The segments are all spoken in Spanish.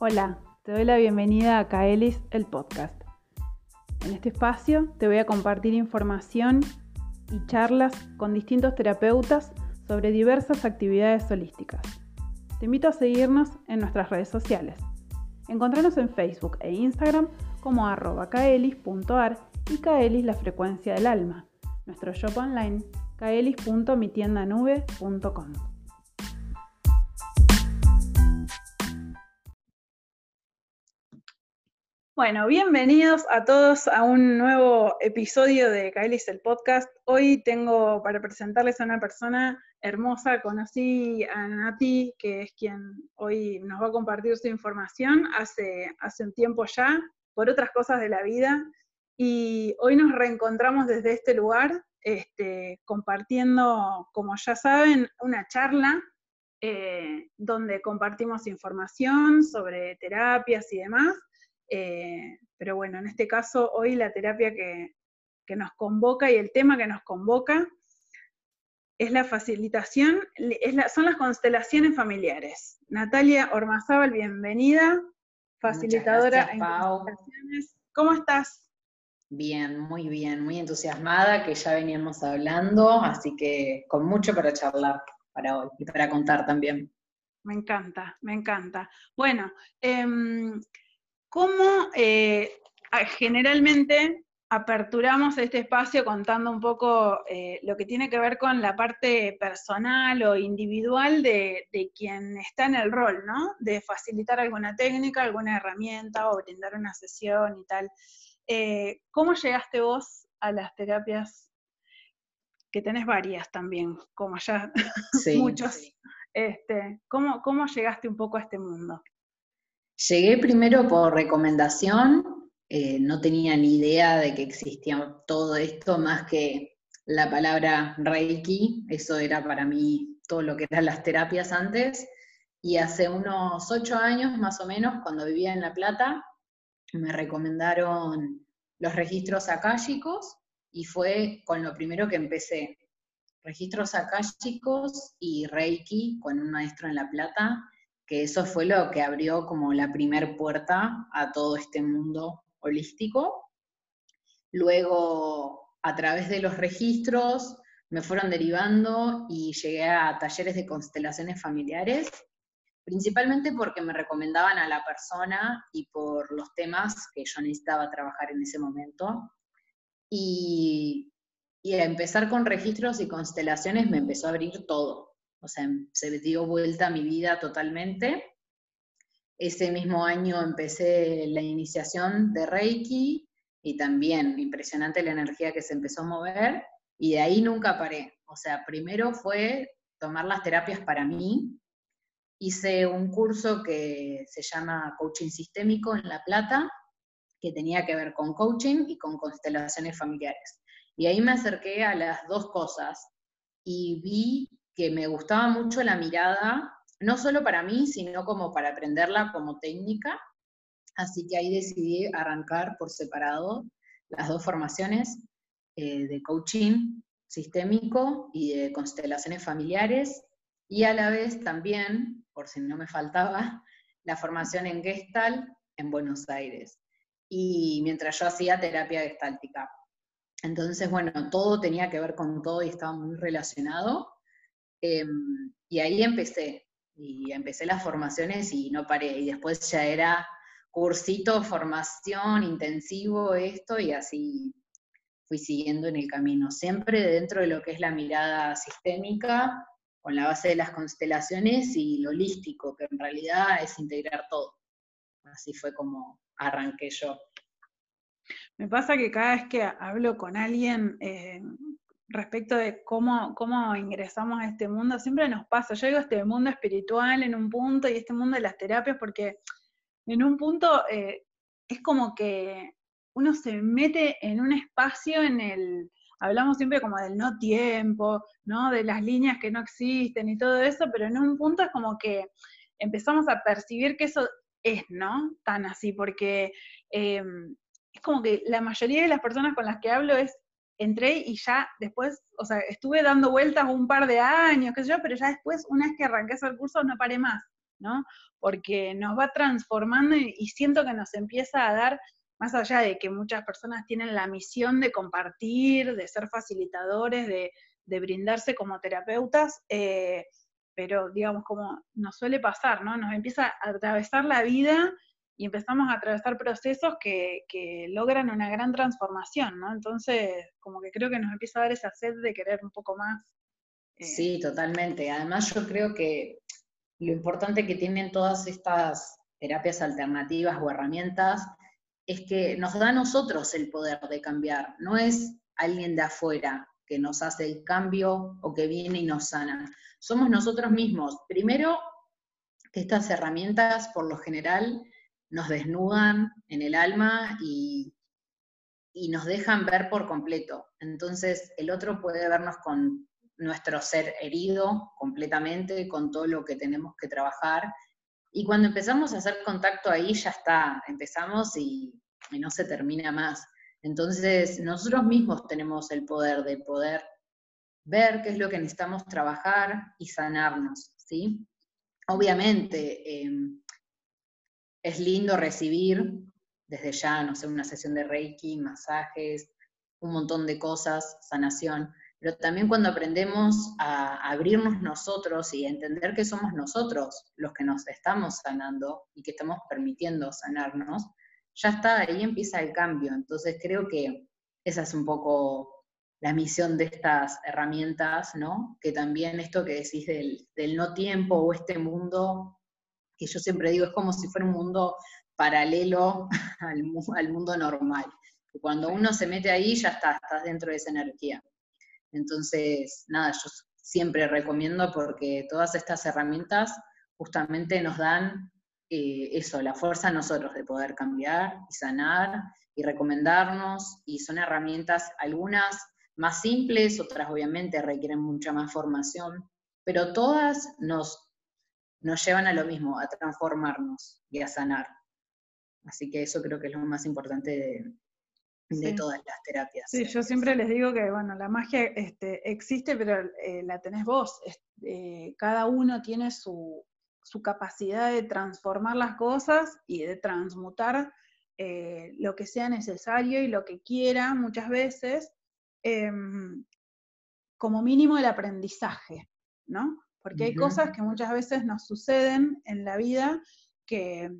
Hola, te doy la bienvenida a Kaelis, el podcast. En este espacio te voy a compartir información y charlas con distintos terapeutas sobre diversas actividades holísticas. Te invito a seguirnos en nuestras redes sociales. Encontrarnos en Facebook e Instagram como arroba kaelis.ar y kaelis la frecuencia del alma. Nuestro shop online kaelis.mitiendanube.com. Bueno, bienvenidos a todos a un nuevo episodio de Kaelis el podcast. Hoy tengo para presentarles a una persona hermosa. Conocí a Nati, que es quien hoy nos va a compartir su información hace, hace un tiempo ya, por otras cosas de la vida. Y hoy nos reencontramos desde este lugar, este, compartiendo, como ya saben, una charla eh, donde compartimos información sobre terapias y demás eh, pero bueno, en este caso, hoy la terapia que, nos convoca y el tema que nos convoca es la facilitación, son las constelaciones familiares. Natalia Ormazábal, bienvenida, facilitadora en constelaciones. ¿Cómo estás? Bien, muy bien, muy entusiasmada, que ya veníamos hablando, así que con mucho para charlar para hoy y para contar también. Me encanta, me encanta. Bueno, eh, ¿Cómo eh, generalmente aperturamos este espacio contando un poco eh, lo que tiene que ver con la parte personal o individual de, quien está en el rol, ¿no? De facilitar alguna técnica, alguna herramienta o brindar una sesión y tal. Eh, ¿Cómo llegaste vos a las terapias? Que tenés varias también, como ya muchos. Este, ¿cómo, ¿Cómo llegaste un poco a este mundo? Llegué primero por recomendación, eh, no tenía ni idea de que existía todo esto más que la palabra Reiki, eso era para mí todo lo que eran las terapias antes, y hace unos ocho años más o menos, cuando vivía en La Plata, me recomendaron los registros akáshicos y fue con lo primero que empecé. Registros akáshicos y Reiki con un maestro en La Plata, que eso fue lo que abrió como la primer puerta a todo este mundo holístico. Luego, a través de los registros, me fueron derivando y llegué a talleres de constelaciones familiares, principalmente porque me recomendaban a la persona y por los temas que yo necesitaba trabajar en ese momento. Y, y a empezar con registros y constelaciones me empezó a abrir todo o sea, se dio vuelta mi vida totalmente. Ese mismo año empecé la iniciación de Reiki y también impresionante la energía que se empezó a mover y de ahí nunca paré. O sea, primero fue tomar las terapias para mí. Hice un curso que se llama Coaching Sistémico en La Plata, que tenía que ver con coaching y con constelaciones familiares. Y ahí me acerqué a las dos cosas y vi que me gustaba mucho la mirada, no solo para mí, sino como para aprenderla como técnica. Así que ahí decidí arrancar por separado las dos formaciones eh, de coaching sistémico y de constelaciones familiares, y a la vez también, por si no me faltaba, la formación en Gestalt en Buenos Aires. Y mientras yo hacía terapia gestáltica. Entonces, bueno, todo tenía que ver con todo y estaba muy relacionado. Em, y ahí empecé, y empecé las formaciones y no paré, y después ya era cursito, formación, intensivo, esto, y así fui siguiendo en el camino, siempre dentro de lo que es la mirada sistémica, con la base de las constelaciones y lo holístico, que en realidad es integrar todo. Así fue como arranqué yo. Me pasa que cada vez que hablo con alguien, eh, respecto de cómo, cómo ingresamos a este mundo, siempre nos pasa. Yo digo este mundo espiritual en un punto y este mundo de las terapias, porque en un punto eh, es como que uno se mete en un espacio en el, hablamos siempre como del no tiempo, ¿no? De las líneas que no existen y todo eso, pero en un punto es como que empezamos a percibir que eso es, ¿no? Tan así, porque eh, es como que la mayoría de las personas con las que hablo es entré y ya después, o sea, estuve dando vueltas un par de años, qué sé yo, pero ya después, una vez que arranqué ese curso, no paré más. ¿no? Porque nos va transformando y, siento que nos empieza a dar, más allá de que muchas personas tienen la misión de compartir, de ser facilitadores, de, brindarse como terapeutas, eh, pero digamos, como nos suele pasar, ¿no? Nos empieza a atravesar la vida y empezamos a atravesar procesos que, logran una gran transformación, ¿no? Entonces, como que creo que nos empieza a dar esa sed de querer un poco más. Eh, sí, totalmente. Además, yo creo que lo importante que tienen todas estas terapias alternativas o herramientas es que nos da a nosotros el poder de cambiar, no es alguien de afuera que nos hace el cambio o que viene y nos sana. Somos nosotros mismos. Primero, que estas herramientas, por lo general, nos desnudan en el alma y, nos dejan ver por completo. Entonces el otro puede vernos con nuestro ser herido completamente, con todo lo que tenemos que trabajar. Y cuando empezamos a hacer contacto ahí, ya está, empezamos y, y no se termina más. Entonces, nosotros mismos tenemos el poder de poder ver qué es lo que necesitamos trabajar y sanarnos, ¿sí? Obviamente, em, es lindo recibir desde ya, no sé, una sesión de Reiki, masajes, un montón de cosas, sanación, pero también cuando aprendemos a abrirnos nosotros y a entender que somos nosotros los que nos estamos sanando y que estamos permitiendo sanarnos, ya está, ahí empieza el cambio. Entonces creo que esa es un poco la misión de estas herramientas, ¿no? Que también esto que decís del, del no tiempo o este mundo que yo siempre digo, es como si fuera un mundo paralelo al, al mundo normal. cuando uno se mete ahí, ya está, estás dentro de esa energía. Entonces, nada, yo siempre recomiendo porque todas estas herramientas justamente nos dan eh, eso, la fuerza a nosotros de poder cambiar y sanar y recomendarnos, y son herramientas, algunas más simples, otras obviamente requieren mucha más formación, pero todas nos nos llevan a lo mismo, a transformarnos y a sanar. Así que eso creo que es lo más importante de, todas las terapias. Sí, yo siempre les digo que, bueno, la magia este, existe, pero eh, la tenés vos. Eh, cada uno tiene su, capacidad de transformar las cosas y de transmutar eh, lo que sea necesario y lo que quiera muchas veces, em, como mínimo el aprendizaje, ¿no? Porque hay cosas que muchas veces nos suceden en la vida que,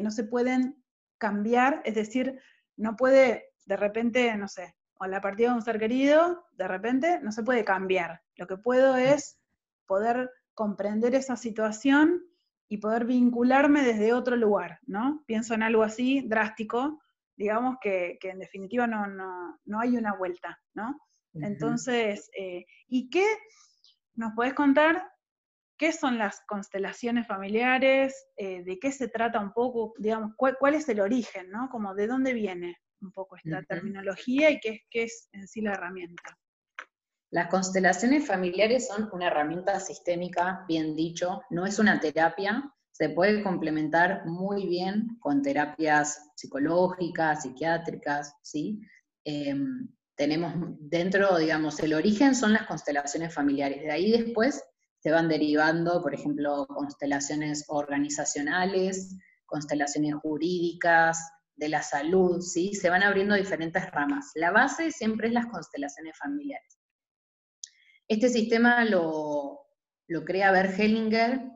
no se pueden cambiar, es decir, no puede de repente, no sé, o la partida de un ser querido, de repente no se puede cambiar. Lo que puedo es poder comprender esa situación y poder vincularme desde otro lugar, ¿no? Pienso en algo así drástico, digamos que, en definitiva no, no, hay una vuelta, ¿no? Entonces, eh, ¿y qué nos podés contar qué son las constelaciones familiares, eh, de qué se trata un poco, digamos, cuál, es el origen, ¿no? Como de dónde viene un poco esta terminología y qué, qué es en sí la herramienta. Las constelaciones familiares son una herramienta sistémica, bien dicho, no es una terapia, se puede complementar muy bien con terapias psicológicas, psiquiátricas, ¿sí? Em, tenemos dentro, digamos, el origen son las constelaciones familiares, de ahí después se van derivando, por ejemplo, constelaciones organizacionales, constelaciones jurídicas, de la salud, ¿sí? Se van abriendo diferentes ramas. La base siempre es las constelaciones familiares. Este sistema lo, lo crea Bert Hellinger,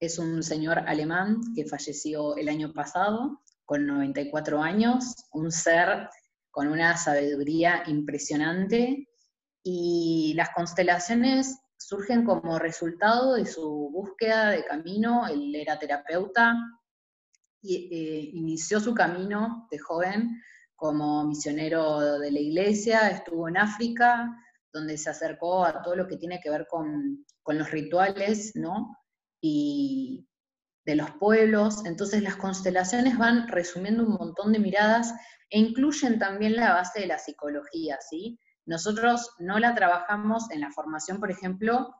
es un señor alemán que falleció el año pasado, con 94 años, un ser con una sabiduría impresionante, y las constelaciones surgen como resultado de su búsqueda de camino. Él era terapeuta y eh, inició su camino de joven como misionero de la iglesia, estuvo en África, donde se acercó a todo lo que tiene que ver con, con los rituales, ¿no? Y de los pueblos. Entonces las constelaciones van resumiendo un montón de miradas e incluyen también la base de la psicología, ¿sí? Nosotros no la trabajamos en la formación, por ejemplo,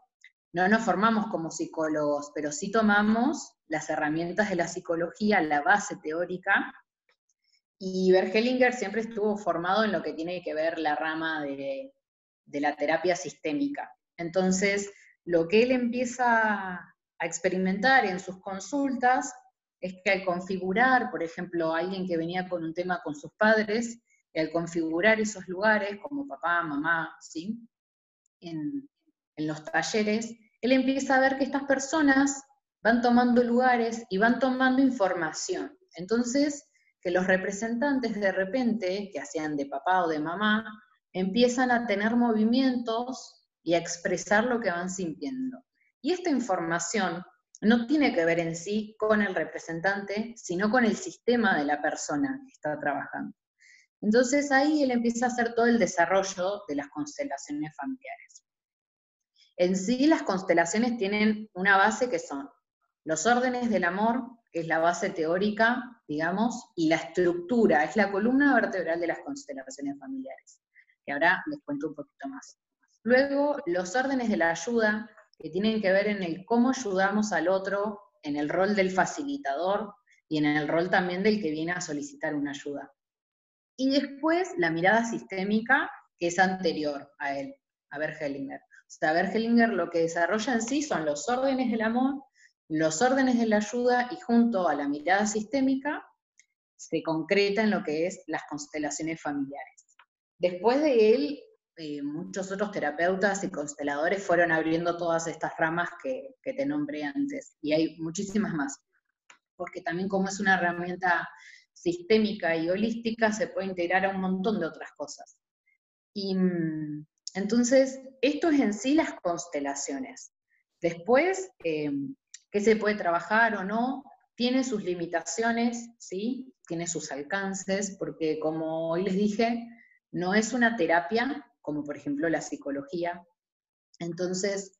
no nos formamos como psicólogos, pero sí tomamos las herramientas de la psicología, la base teórica, y Bergelinger siempre estuvo formado en lo que tiene que ver la rama de, de la terapia sistémica. Entonces, lo que él empieza a experimentar en sus consultas es que al configurar, por ejemplo, alguien que venía con un tema con sus padres, y al configurar esos lugares, como papá, mamá, ¿sí? En, en los talleres, él empieza a ver que estas personas van tomando lugares y van tomando información. Entonces, que los representantes de repente, que hacían de papá o de mamá, empiezan a tener movimientos y a expresar lo que van sintiendo. Y esta información no tiene que ver en sí con el representante, sino con el sistema de la persona que está trabajando. Entonces ahí él empieza a hacer todo el desarrollo de las constelaciones familiares. En sí las constelaciones tienen una base que son los órdenes del amor, que es la base teórica, digamos, y la estructura, es la columna vertebral de las constelaciones familiares, que ahora les cuento un poquito más. Luego, los órdenes de la ayuda, que tienen que ver en el cómo ayudamos al otro, en el rol del facilitador y en el rol también del que viene a solicitar una ayuda. Y después, la mirada sistémica, que es anterior a él, a Bergelinger. O sea, Bergelinger lo que desarrolla en sí son los órdenes del amor, los órdenes de la ayuda y junto a la mirada sistémica se concreta en lo que es las constelaciones familiares. Después de él, eh, muchos otros terapeutas y consteladores fueron abriendo todas estas ramas que, que te nombré antes, y hay muchísimas más, porque también como es una herramienta sistémica y holística, se puede integrar a un montón de otras cosas. Y mm, entonces, esto es en sí las constelaciones. Después, eh, qué se puede trabajar o no, tiene sus limitaciones, ¿sí? Tiene sus alcances, porque como hoy les dije, no es una terapia, como por ejemplo la psicología. Entonces,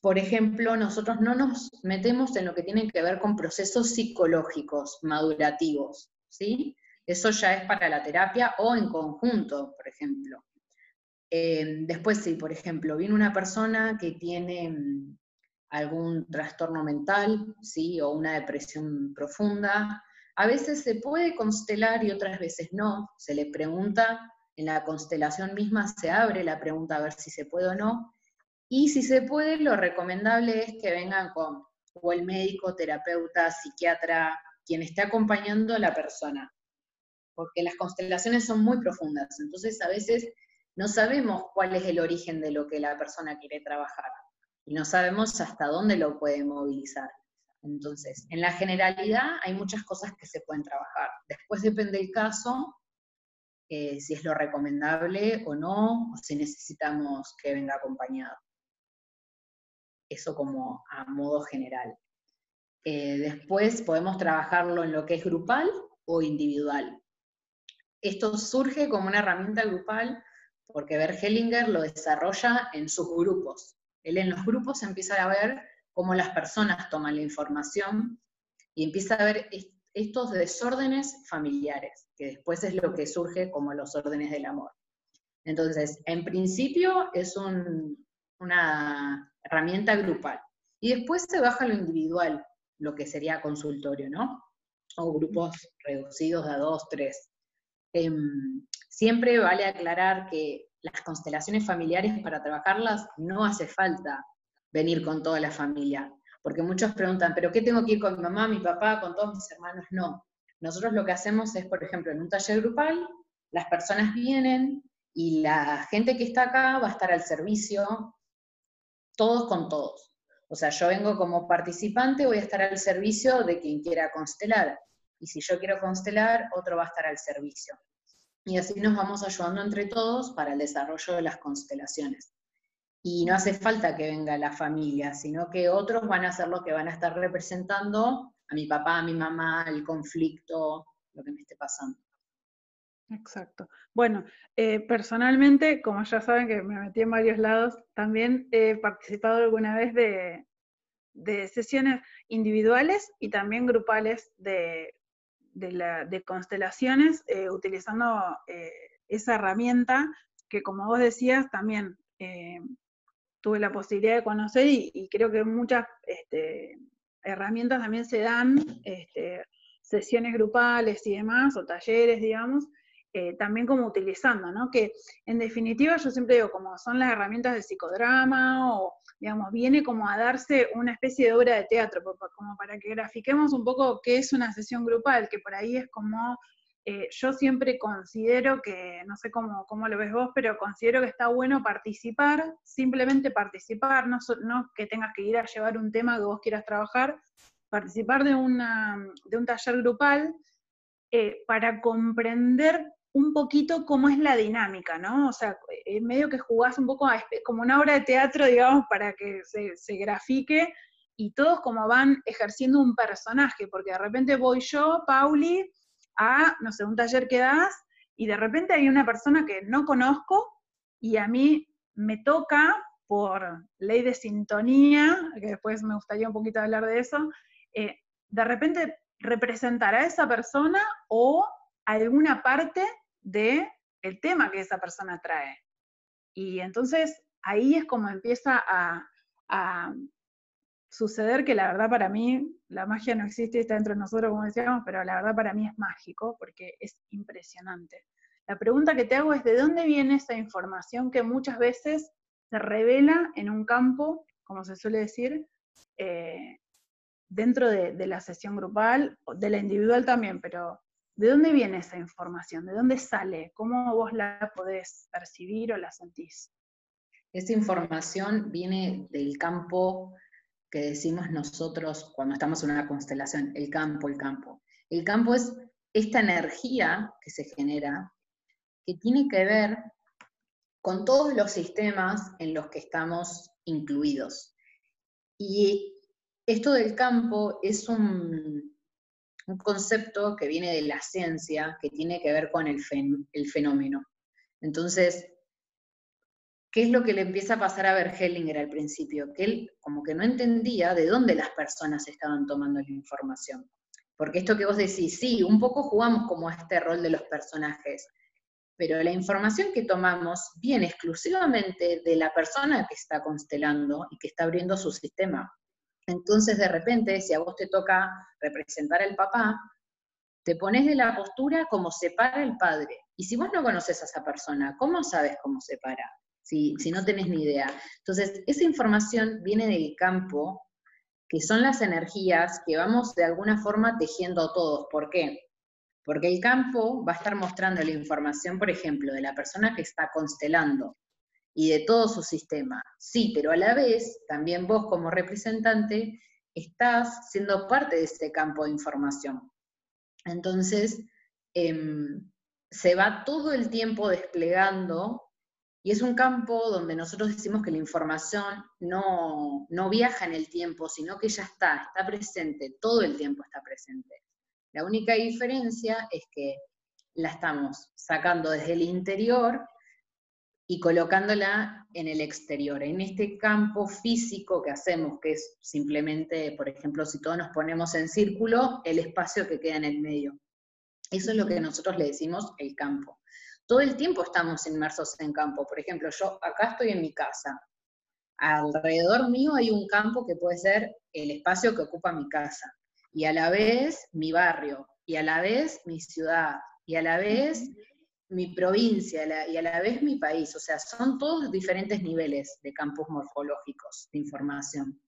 por ejemplo, nosotros no nos metemos en lo que tiene que ver con procesos psicológicos, madurativos, ¿sí? Eso ya es para la terapia o en conjunto, por ejemplo. Eh, después, si por ejemplo viene una persona que tiene mm, algún trastorno mental, ¿sí? o una depresión profunda. A veces se puede constelar y otras veces no. Se le pregunta, en la constelación misma se abre la pregunta a ver si se puede o no. Y si se puede, lo recomendable es que vengan con o el médico, terapeuta, psiquiatra, quien esté acompañando a la persona. Porque las constelaciones son muy profundas, entonces a veces no sabemos cuál es el origen de lo que la persona quiere trabajar y no sabemos hasta dónde lo puede movilizar. Entonces, en la generalidad hay muchas cosas que se pueden trabajar. Después depende el caso, eh, si es lo recomendable o no, o si necesitamos que venga acompañado. Eso como a modo general. Eh, después podemos trabajarlo en lo que es grupal o individual. Esto surge como una herramienta grupal porque Bergelinger lo desarrolla en sus grupos. Él en los grupos empieza a ver cómo las personas toman la información y empieza a ver estos desórdenes familiares, que después es lo que surge como los órdenes del amor. Entonces, en principio es una herramienta grupal. Y después se baja lo individual, lo que sería consultorio, ¿no? O grupos reducidos de a dos, tres. Em, siempre vale aclarar que las constelaciones familiares para trabajarlas no hace falta venir con toda la familia, porque muchos preguntan, ¿pero qué tengo que ir con mi mamá, mi papá, con todos mis hermanos? No. Nosotros lo que hacemos es, por ejemplo, en un taller grupal, las personas vienen y la gente que está acá va a estar al servicio, todos con todos. O sea, yo vengo como participante, voy a estar al servicio de quien quiera constelar. Y si yo quiero constelar, otro va a estar al servicio y así nos vamos ayudando entre todos para el desarrollo de las constelaciones. Y no hace falta que venga la familia, sino que otros van a ser los que van a estar representando a mi papá, a mi mamá, el conflicto, lo que me esté pasando. Exacto. Bueno, eh, personalmente, como ya saben que me metí en varios lados, también he participado alguna vez de, de sesiones individuales y también grupales de de, constelaciones eh, utilizando eh, esa herramienta que, como vos decías, también tuve la posibilidad de conocer y, creo que muchas este, herramientas también se dan, este, sesiones grupales y demás, o talleres, digamos, eh, también como utilizando, ¿no? Que en definitiva yo siempre digo, como son las herramientas de psicodrama o, digamos, viene como a darse una especie de obra de teatro, como para que grafiquemos un poco qué es una sesión grupal, que por ahí es como, eh, yo siempre considero que, no sé cómo, cómo lo ves vos, pero considero que está bueno participar, simplemente participar, no, no que tengas que ir a llevar un tema que vos quieras trabajar, participar de, una, de un taller grupal eh, para comprender un poquito cómo es la dinámica, ¿no? O sea, en medio que jugás un poco como una obra de teatro, digamos, para que se, grafique y todos como van ejerciendo un personaje, porque de repente voy yo, Pauli, a, no sé, un taller que das, y de repente hay una persona que no conozco y a mí me toca, por ley de sintonía, que después me gustaría un poquito hablar de eso, eh, de repente representar a esa persona o alguna parte del el tema que esa persona trae. Y entonces ahí es como empieza a, suceder que la verdad para mí, la magia no existe, está dentro de nosotros, como decíamos, pero la verdad para mí es mágico porque es impresionante. La pregunta que te hago es, ¿de dónde viene esa información que muchas veces se revela en un campo, como se suele decir, eh, dentro de, de, la sesión grupal, de la individual también, pero ¿De dónde viene esa información? ¿De dónde sale? ¿Cómo vos la podés percibir o la sentís? Esa información viene del campo que decimos nosotros cuando estamos en una constelación, el campo, el campo. El campo es esta energía que se genera que tiene que ver con todos los sistemas en los que estamos incluidos. Y esto del campo es un, un concepto que viene de la ciencia, que tiene que ver con el, fenómeno. Entonces, ¿qué es lo que le empieza a pasar a Hellinger al principio? Que él como que no entendía de dónde las personas estaban tomando la información. Porque esto que vos decís, sí, un poco jugamos como este rol de los personajes, pero la información que tomamos viene exclusivamente de la persona que está constelando y que está abriendo su sistema. Entonces, de repente, si a vos te toca representar al papá, te pones de la postura como se para el padre. Y si vos no conoces a esa persona, ¿cómo sabes cómo se para? Si, si no tenés ni idea. Entonces, esa información viene del campo, que son las energías que vamos de alguna forma tejiendo todos. ¿Por qué? Porque el campo va a estar mostrando la información, por ejemplo, de la persona que está constelando, y de todo su sistema. Sí, pero a la vez, también vos como representante estás siendo parte de ese campo de información. Entonces, em, se va todo el tiempo desplegando y es un campo donde nosotros decimos que la información no, no viaja en el tiempo, sino que ya está, está presente, todo el tiempo está presente. La única diferencia es que la estamos sacando desde el interior y colocándola en el exterior, en este campo físico que hacemos, que es simplemente, por ejemplo, si todos nos ponemos en círculo, el espacio que queda en el medio. Eso es lo que nosotros le decimos el campo. Todo el tiempo estamos inmersos en campo. Por ejemplo, yo acá estoy en mi casa. Alrededor mío hay un campo que puede ser el espacio que ocupa mi casa. Y a la vez mi barrio. Y a la vez mi ciudad. Y a la vez mi provincia y a la vez mi país. O sea, son todos diferentes niveles de campos morfológicos de información.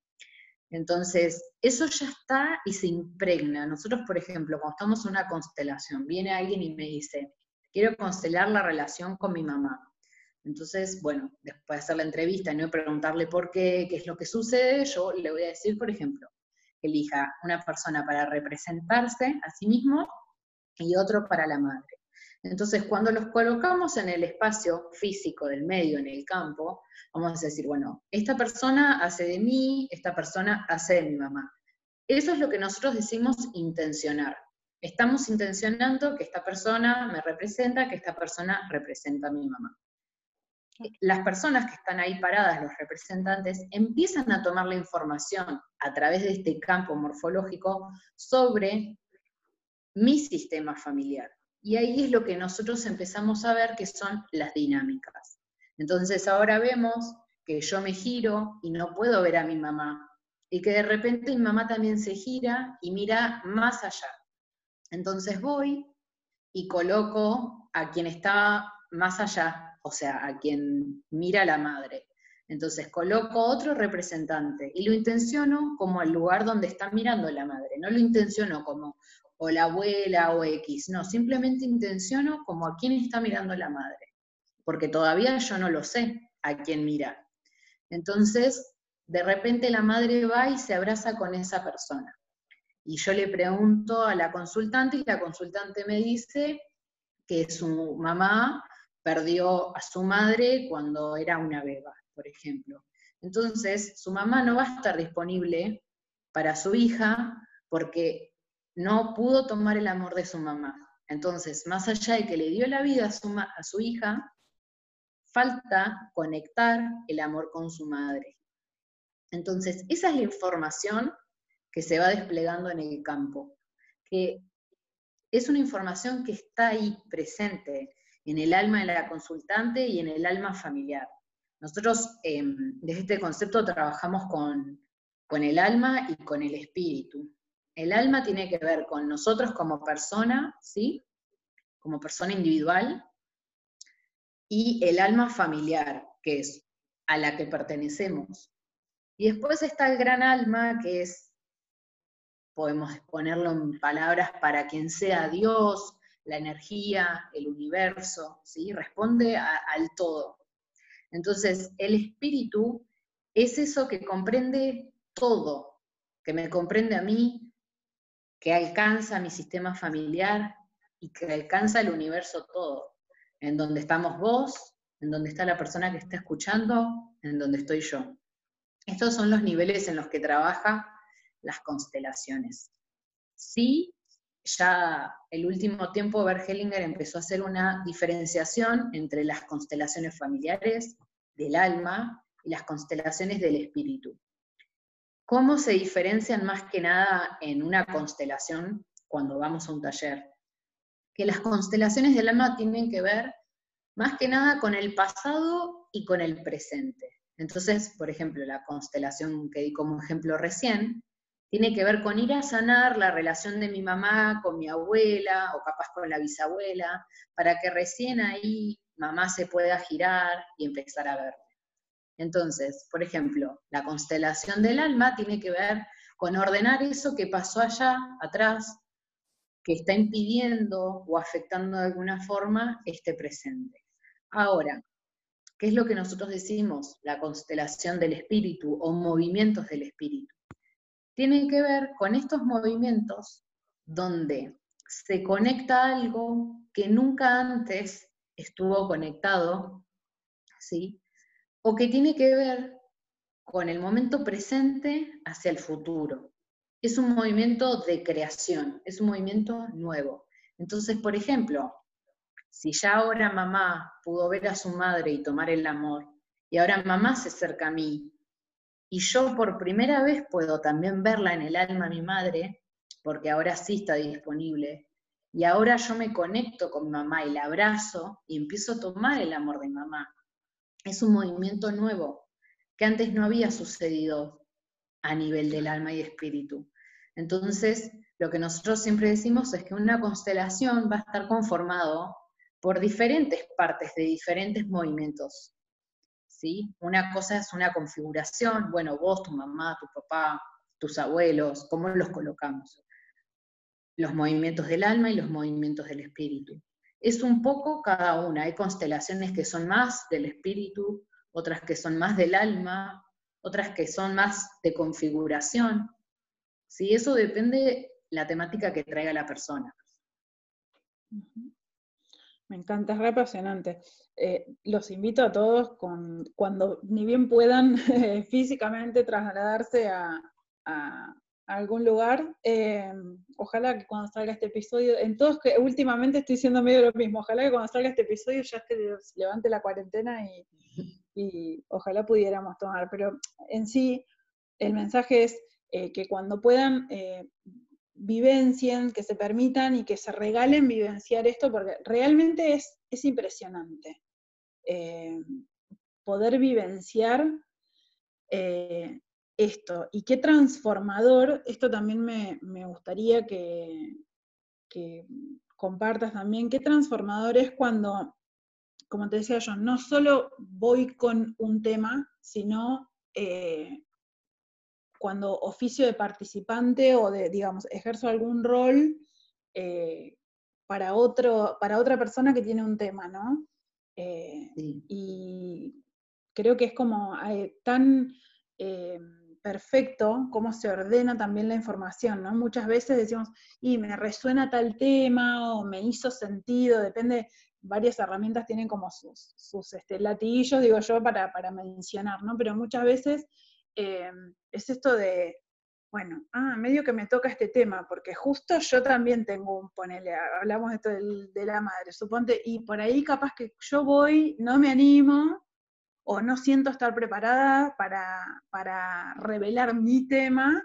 Entonces, eso ya está y se impregna. Nosotros, por ejemplo, cuando estamos en una constelación, viene alguien y me dice, quiero constelar la relación con mi mamá. Entonces, bueno, después de hacer la entrevista y no preguntarle por qué, qué es lo que sucede, yo le voy a decir, por ejemplo, elija una persona para representarse a sí mismo y otro para la madre. Entonces, cuando los colocamos en el espacio físico del medio, en el campo, vamos a decir, bueno, esta persona hace de mí, esta persona hace de mi mamá. Eso es lo que nosotros decimos intencionar. Estamos intencionando que esta persona me representa, que esta persona representa a mi mamá. Las personas que están ahí paradas, los representantes, empiezan a tomar la información a través de este campo morfológico sobre mi sistema familiar. Y ahí es lo que nosotros empezamos a ver que son las dinámicas. Entonces ahora vemos que yo me giro y no puedo ver a mi mamá. Y que de repente mi mamá también se gira y mira más allá. Entonces voy y coloco a quien está más allá, o sea, a quien mira la madre. Entonces coloco otro representante y lo intenciono como el lugar donde está mirando la madre, no lo intenciono como o la abuela o X, no, simplemente intenciono como a quién está mirando la madre, porque todavía yo no lo sé a quién mira. Entonces, de repente la madre va y se abraza con esa persona. Y yo le pregunto a la consultante y la consultante me dice que su mamá perdió a su madre cuando era una beba por ejemplo. Entonces, su mamá no va a estar disponible para su hija porque no pudo tomar el amor de su mamá. Entonces, más allá de que le dio la vida a su, a su hija, falta conectar el amor con su madre. Entonces, esa es la información que se va desplegando en el campo, que es una información que está ahí presente en el alma de la consultante y en el alma familiar. Nosotros em, desde este concepto trabajamos con, el alma y con el espíritu. El alma tiene que ver con nosotros como persona, ¿sí? Como persona individual, y el alma familiar, que es a la que pertenecemos. Y después está el gran alma, que es, podemos ponerlo en palabras para quien sea Dios, la energía, el universo, ¿sí? Responde al todo. Entonces, el espíritu es eso que comprende todo, que me comprende a mí, que alcanza mi sistema familiar y que alcanza el universo todo, en donde estamos vos, en donde está la persona que está escuchando, en donde estoy yo. Estos son los niveles en los que trabaja las constelaciones. Sí, ya el último tiempo Bert Hellinger empezó a hacer una diferenciación entre las constelaciones familiares del alma y las constelaciones del espíritu. ¿Cómo se diferencian más que nada en una constelación cuando vamos a un taller? Que las constelaciones del alma tienen que ver más que nada con el pasado y con el presente. Entonces, por ejemplo, la constelación que di como ejemplo recién, tiene que ver con ir a sanar la relación de mi mamá con mi abuela o capaz con la bisabuela, para que recién ahí mamá se pueda girar y empezar a ver. Entonces, por ejemplo, la constelación del alma tiene que ver con ordenar eso que pasó allá atrás, que está impidiendo o afectando de alguna forma este presente. Ahora, ¿qué es lo que nosotros decimos? La constelación del espíritu o movimientos del espíritu. Tiene que ver con estos movimientos donde se conecta algo que nunca antes estuvo conectado, ¿sí? O que tiene que ver con el momento presente hacia el futuro. Es un movimiento de creación, es un movimiento nuevo. Entonces, por ejemplo, si ya ahora mamá pudo ver a su madre y tomar el amor, y ahora mamá se acerca a mí, y yo por primera vez puedo también verla en el alma a mi madre, porque ahora sí está disponible, y ahora yo me conecto con mamá y la abrazo y empiezo a tomar el amor de mamá. Es un movimiento nuevo que antes no había sucedido a nivel del alma y espíritu. Entonces, lo que nosotros siempre decimos es que una constelación va a estar conformado por diferentes partes de diferentes movimientos. ¿sí? Una cosa es una configuración, bueno, vos, tu mamá, tu papá, tus abuelos, ¿cómo los colocamos? los movimientos del alma y los movimientos del espíritu. Es un poco cada una. Hay constelaciones que son más del espíritu, otras que son más del alma, otras que son más de configuración. ¿Sí? Eso depende la temática que traiga la persona. Me encanta, es re apasionante. Eh, los invito a todos cuando ni bien puedan físicamente trasladarse a, algún lugar. Eh, ojalá que cuando salga este episodio, en todos que últimamente estoy diciendo medio lo mismo, ojalá que cuando salga este episodio ya se levante la cuarentena y, ojalá pudiéramos tomar. Pero en sí, el mensaje es eh, que cuando puedan eh, vivencien, que se permitan y que se regalen vivenciar esto, porque realmente es, es impresionante. poder vivenciar esto. Y qué transformador, esto también me, gustaría que, compartas también, qué transformador es cuando, como te decía yo, no solo voy con un tema, sino eh, cuando oficio de participante o de, digamos, ejerzo algún rol eh, para, otro, para otra persona que tiene un tema, ¿no? Eh, y creo que es como tan perfecto cómo se ordena también la información, ¿no? Muchas veces decimos, y me resuena tal tema o me hizo sentido, depende, varias herramientas tienen como sus, sus este, latillos, digo yo, para, mencionar, ¿no? Pero muchas veces eh, es esto de, bueno, ah, medio que me toca este tema, porque justo yo también tengo un, ponele, hablamos de esto de la madre, suponte, y por ahí capaz que yo voy, no me animo, o no siento estar preparada para, revelar mi tema,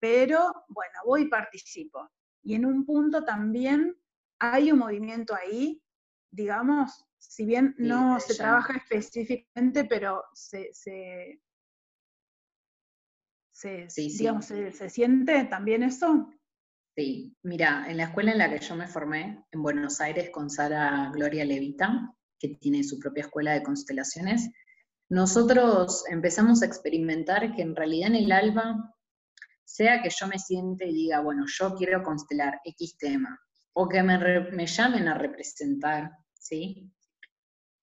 pero bueno, voy y participo. Y en un punto también hay un movimiento ahí, digamos, si bien no se trabaja específicamente, pero se, se, digamos, se, siente también eso. Sí, mira, en la escuela en la que yo me formé, en Buenos Aires, con Sara Gloria Levita, que tiene su propia escuela de constelaciones, nosotros empezamos a experimentar que en realidad en el alba, sea que yo me siente y diga, bueno, yo quiero constelar X tema, o que me, llamen a representar, ¿sí?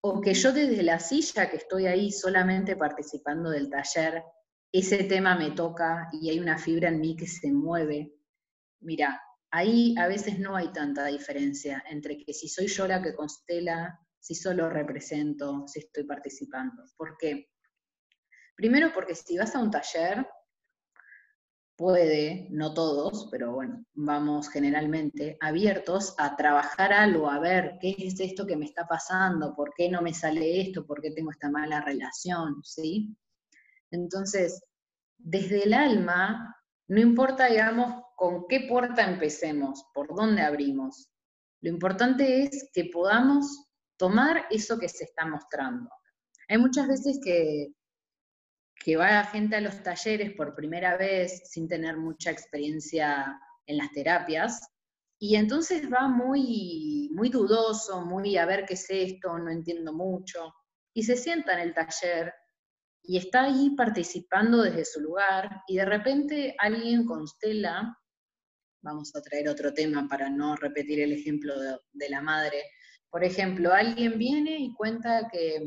O que yo desde la silla que estoy ahí solamente participando del taller, ese tema me toca y hay una fibra en mí que se mueve. Mira, ahí a veces no hay tanta diferencia entre que si soy yo la que constela si solo represento, si estoy participando. ¿Por qué? Primero porque si vas a un taller, puede, no todos, pero bueno, vamos generalmente abiertos a trabajar algo, a ver qué es esto que me está pasando, por qué no me sale esto, por qué tengo esta mala relación, ¿sí? Entonces, desde el alma, no importa, digamos, con qué puerta empecemos, por dónde abrimos. Lo importante es que podamos tomar eso que se está mostrando. Hay muchas veces que, que va gente a los talleres por primera vez sin tener mucha experiencia en las terapias, y entonces va muy, muy dudoso, muy a ver qué es esto, no entiendo mucho, y se sienta en el taller y está ahí participando desde su lugar, y de repente alguien constela, vamos a traer otro tema para no repetir el ejemplo de la madre, por ejemplo, alguien viene y cuenta que,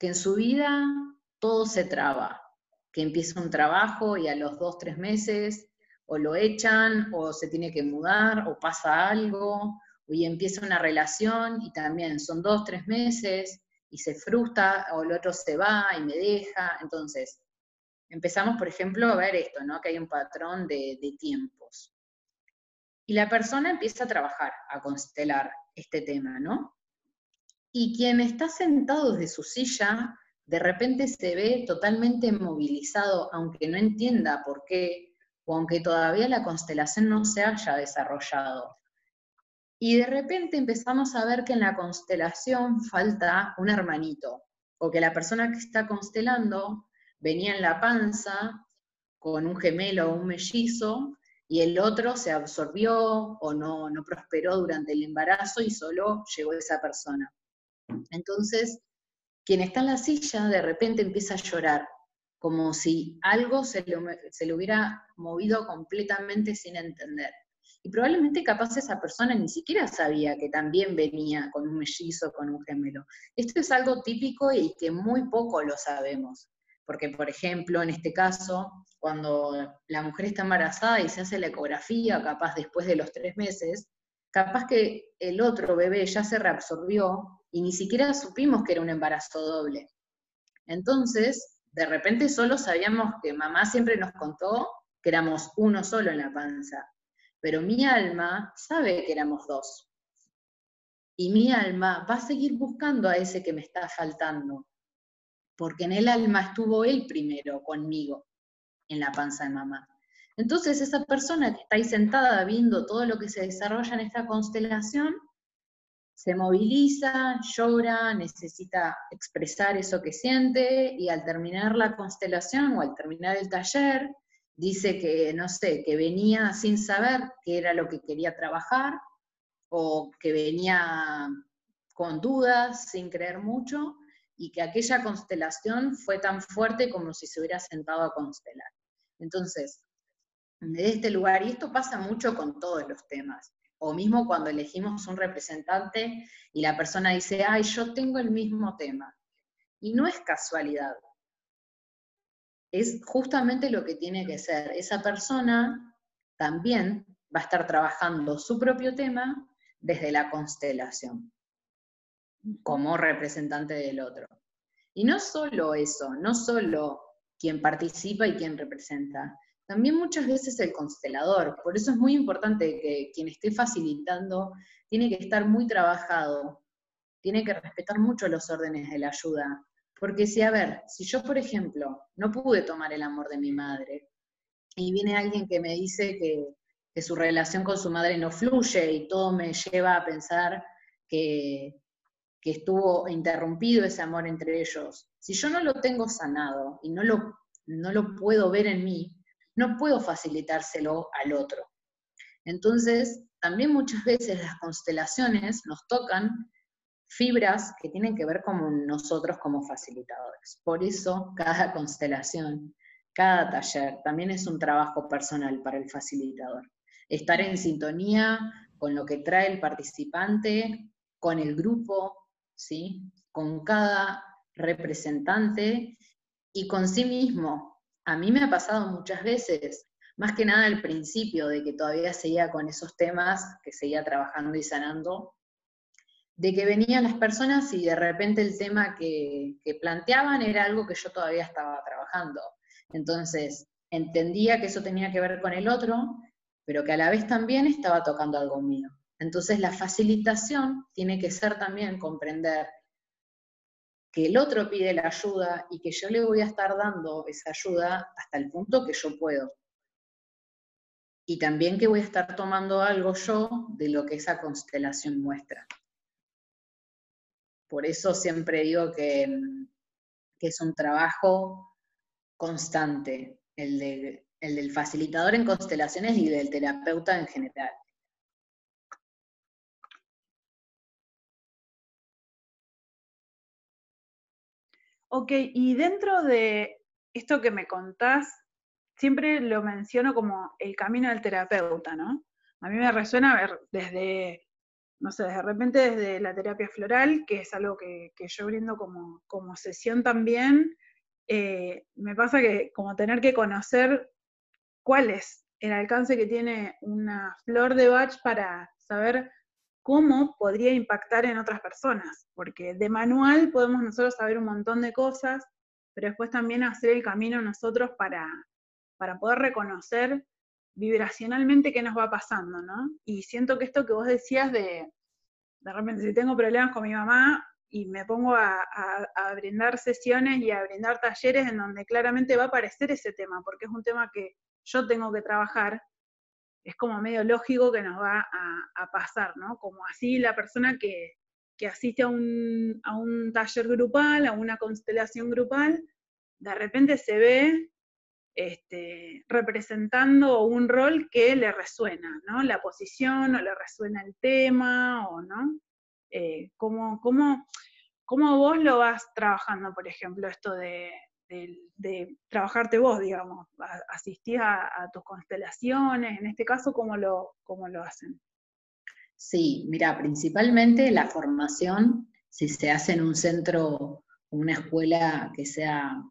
en su vida todo se traba, que empieza un trabajo y a los dos, tres meses o lo echan o se tiene que mudar o pasa algo y empieza una relación y también son dos, tres meses y se frustra o el otro se va y me deja. Entonces, empezamos, por ejemplo, a ver esto, ¿no? Que hay un patrón de, de tiempos. Y la persona empieza a trabajar, a constelar este tema, ¿no? Y quien está sentado desde su silla, de repente se ve totalmente movilizado, aunque no entienda por qué, o aunque todavía la constelación no se haya desarrollado. Y de repente empezamos a ver que en la constelación falta un hermanito, o que la persona que está constelando venía en la panza con un gemelo o un mellizo, y el otro se absorbió o no, no prosperó durante el embarazo y solo llegó esa persona. Entonces, quien está en la silla de repente empieza a llorar, como si algo se le, hubiera movido completamente sin entender. Y probablemente capaz esa persona ni siquiera sabía que también venía con un mellizo, con un gemelo. Esto es algo típico y que muy poco lo sabemos. Porque, por ejemplo, en este caso, cuando la mujer está embarazada y se hace la ecografía, capaz después de los tres meses, capaz que el otro bebé ya se reabsorbió y ni siquiera supimos que era un embarazo doble. Entonces, de repente solo sabíamos que mamá siempre nos contó que éramos uno solo en la panza, pero mi alma sabe que éramos dos. Y mi alma va a seguir buscando a ese que me está faltando, porque en el alma estuvo él primero conmigo, en la panza de mamá. Entonces esa persona que está ahí sentada viendo todo lo que se desarrolla en esta constelación, se moviliza, llora, necesita expresar eso que siente y al terminar la constelación o al terminar el taller, dice que, no sé, que venía sin saber qué era lo que quería trabajar o que venía con dudas, sin creer mucho, y que aquella constelación fue tan fuerte como si se hubiera sentado a constelar. Entonces, de este lugar, y esto pasa mucho con todos los temas, o mismo cuando elegimos un representante y la persona dice, ay, yo tengo el mismo tema. Y no es casualidad. Es justamente lo que tiene que ser. Esa persona también va a estar trabajando su propio tema desde la constelación, como representante del otro. Y no solo eso, no solo quien participa y quien representa, también muchas veces el constelador. Por eso es muy importante que quien esté facilitando tiene que estar muy trabajado, tiene que respetar mucho los órdenes de la ayuda. Porque si, a ver, si yo, por ejemplo, no pude tomar el amor de mi madre y viene alguien que me dice que, que su relación con su madre no fluye y todo me lleva a pensar que, que estuvo interrumpido ese amor entre ellos, si yo no lo tengo sanado y no lo, no lo puedo ver en mí, no puedo facilitárselo al otro. Entonces, también muchas veces las constelaciones nos tocan fibras que tienen que ver con nosotros como facilitadores. Por eso, cada constelación, cada taller, también es un trabajo personal para el facilitador. Estar en sintonía con lo que trae el participante, con el grupo, ¿sí? con cada representante y con sí mismo, a mí me ha pasado muchas veces, más que nada al principio, de que todavía seguía con esos temas, que seguía trabajando y sanando, de que venían las personas y de repente el tema que, planteaban era algo que yo todavía estaba trabajando. Entonces, entendía que eso tenía que ver con el otro, pero que a la vez también estaba tocando algo mío. Entonces, la facilitación tiene que ser también comprender que el otro pide la ayuda y que yo le voy a estar dando esa ayuda hasta el punto que yo puedo. Y también que voy a estar tomando algo yo de lo que esa constelación muestra. Por eso siempre digo que, es un trabajo constante, el, el del facilitador en constelaciones y del terapeuta en general. Ok, y dentro de esto que me contás, siempre lo menciono como el camino del terapeuta, ¿no? A mí me resuena ver desde, no sé, de repente desde la terapia floral, que es algo que, yo brindo como, como sesión también, eh, me pasa que como tener que conocer cuál es el alcance que tiene una flor de Bach para saber cómo podría impactar en otras personas, porque de manual podemos nosotros saber un montón de cosas, pero después también hacer el camino nosotros para, para poder reconocer vibracionalmente qué nos va pasando, ¿no? Y siento que esto que vos decías de, de repente, si tengo problemas con mi mamá y me pongo a, a, brindar sesiones y a brindar talleres en donde claramente va a aparecer ese tema, porque es un tema que yo tengo que trabajar, es como medio lógico que nos va a, pasar, ¿no? Como así la persona que, asiste a un, taller grupal, a una constelación grupal, de repente se ve este, representando un rol que le resuena, ¿no? La posición, o le resuena el tema, o no. Eh, ¿cómo, cómo, ¿Cómo vos lo vas trabajando, por ejemplo, esto de, de, trabajarte vos, digamos, asistís a, tus constelaciones, en este caso, ¿cómo lo, cómo lo hacen? Sí, mira, principalmente la formación, si se hace en un centro, una escuela que sea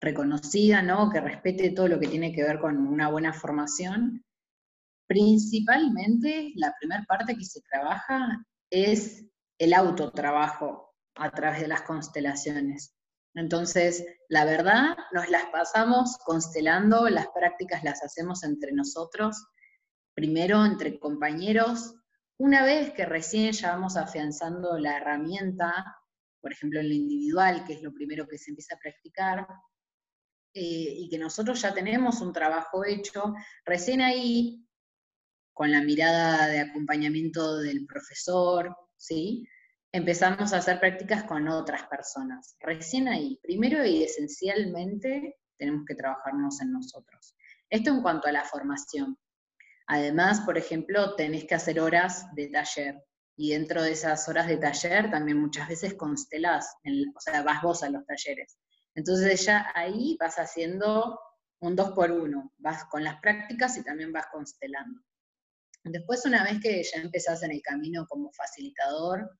reconocida, ¿no? que respete todo lo que tiene que ver con una buena formación, principalmente la primera parte que se trabaja es el autotrabajo a través de las constelaciones. Entonces, la verdad, nos las pasamos constelando, las prácticas las hacemos entre nosotros, primero entre compañeros. Una vez que recién ya vamos afianzando la herramienta, por ejemplo en lo individual, que es lo primero que se empieza a practicar, eh, y que nosotros ya tenemos un trabajo hecho, recién ahí, con la mirada de acompañamiento del profesor, ¿sí? Empezamos a hacer prácticas con otras personas. Recién ahí, primero y esencialmente, tenemos que trabajarnos en nosotros. Esto en cuanto a la formación. Además, por ejemplo, tenés que hacer horas de taller. Y dentro de esas horas de taller también muchas veces constelás, o sea, vas vos a los talleres. Entonces ya ahí vas haciendo un dos por uno, vas con las prácticas y también vas constelando. Después, una vez que ya empezás en el camino como facilitador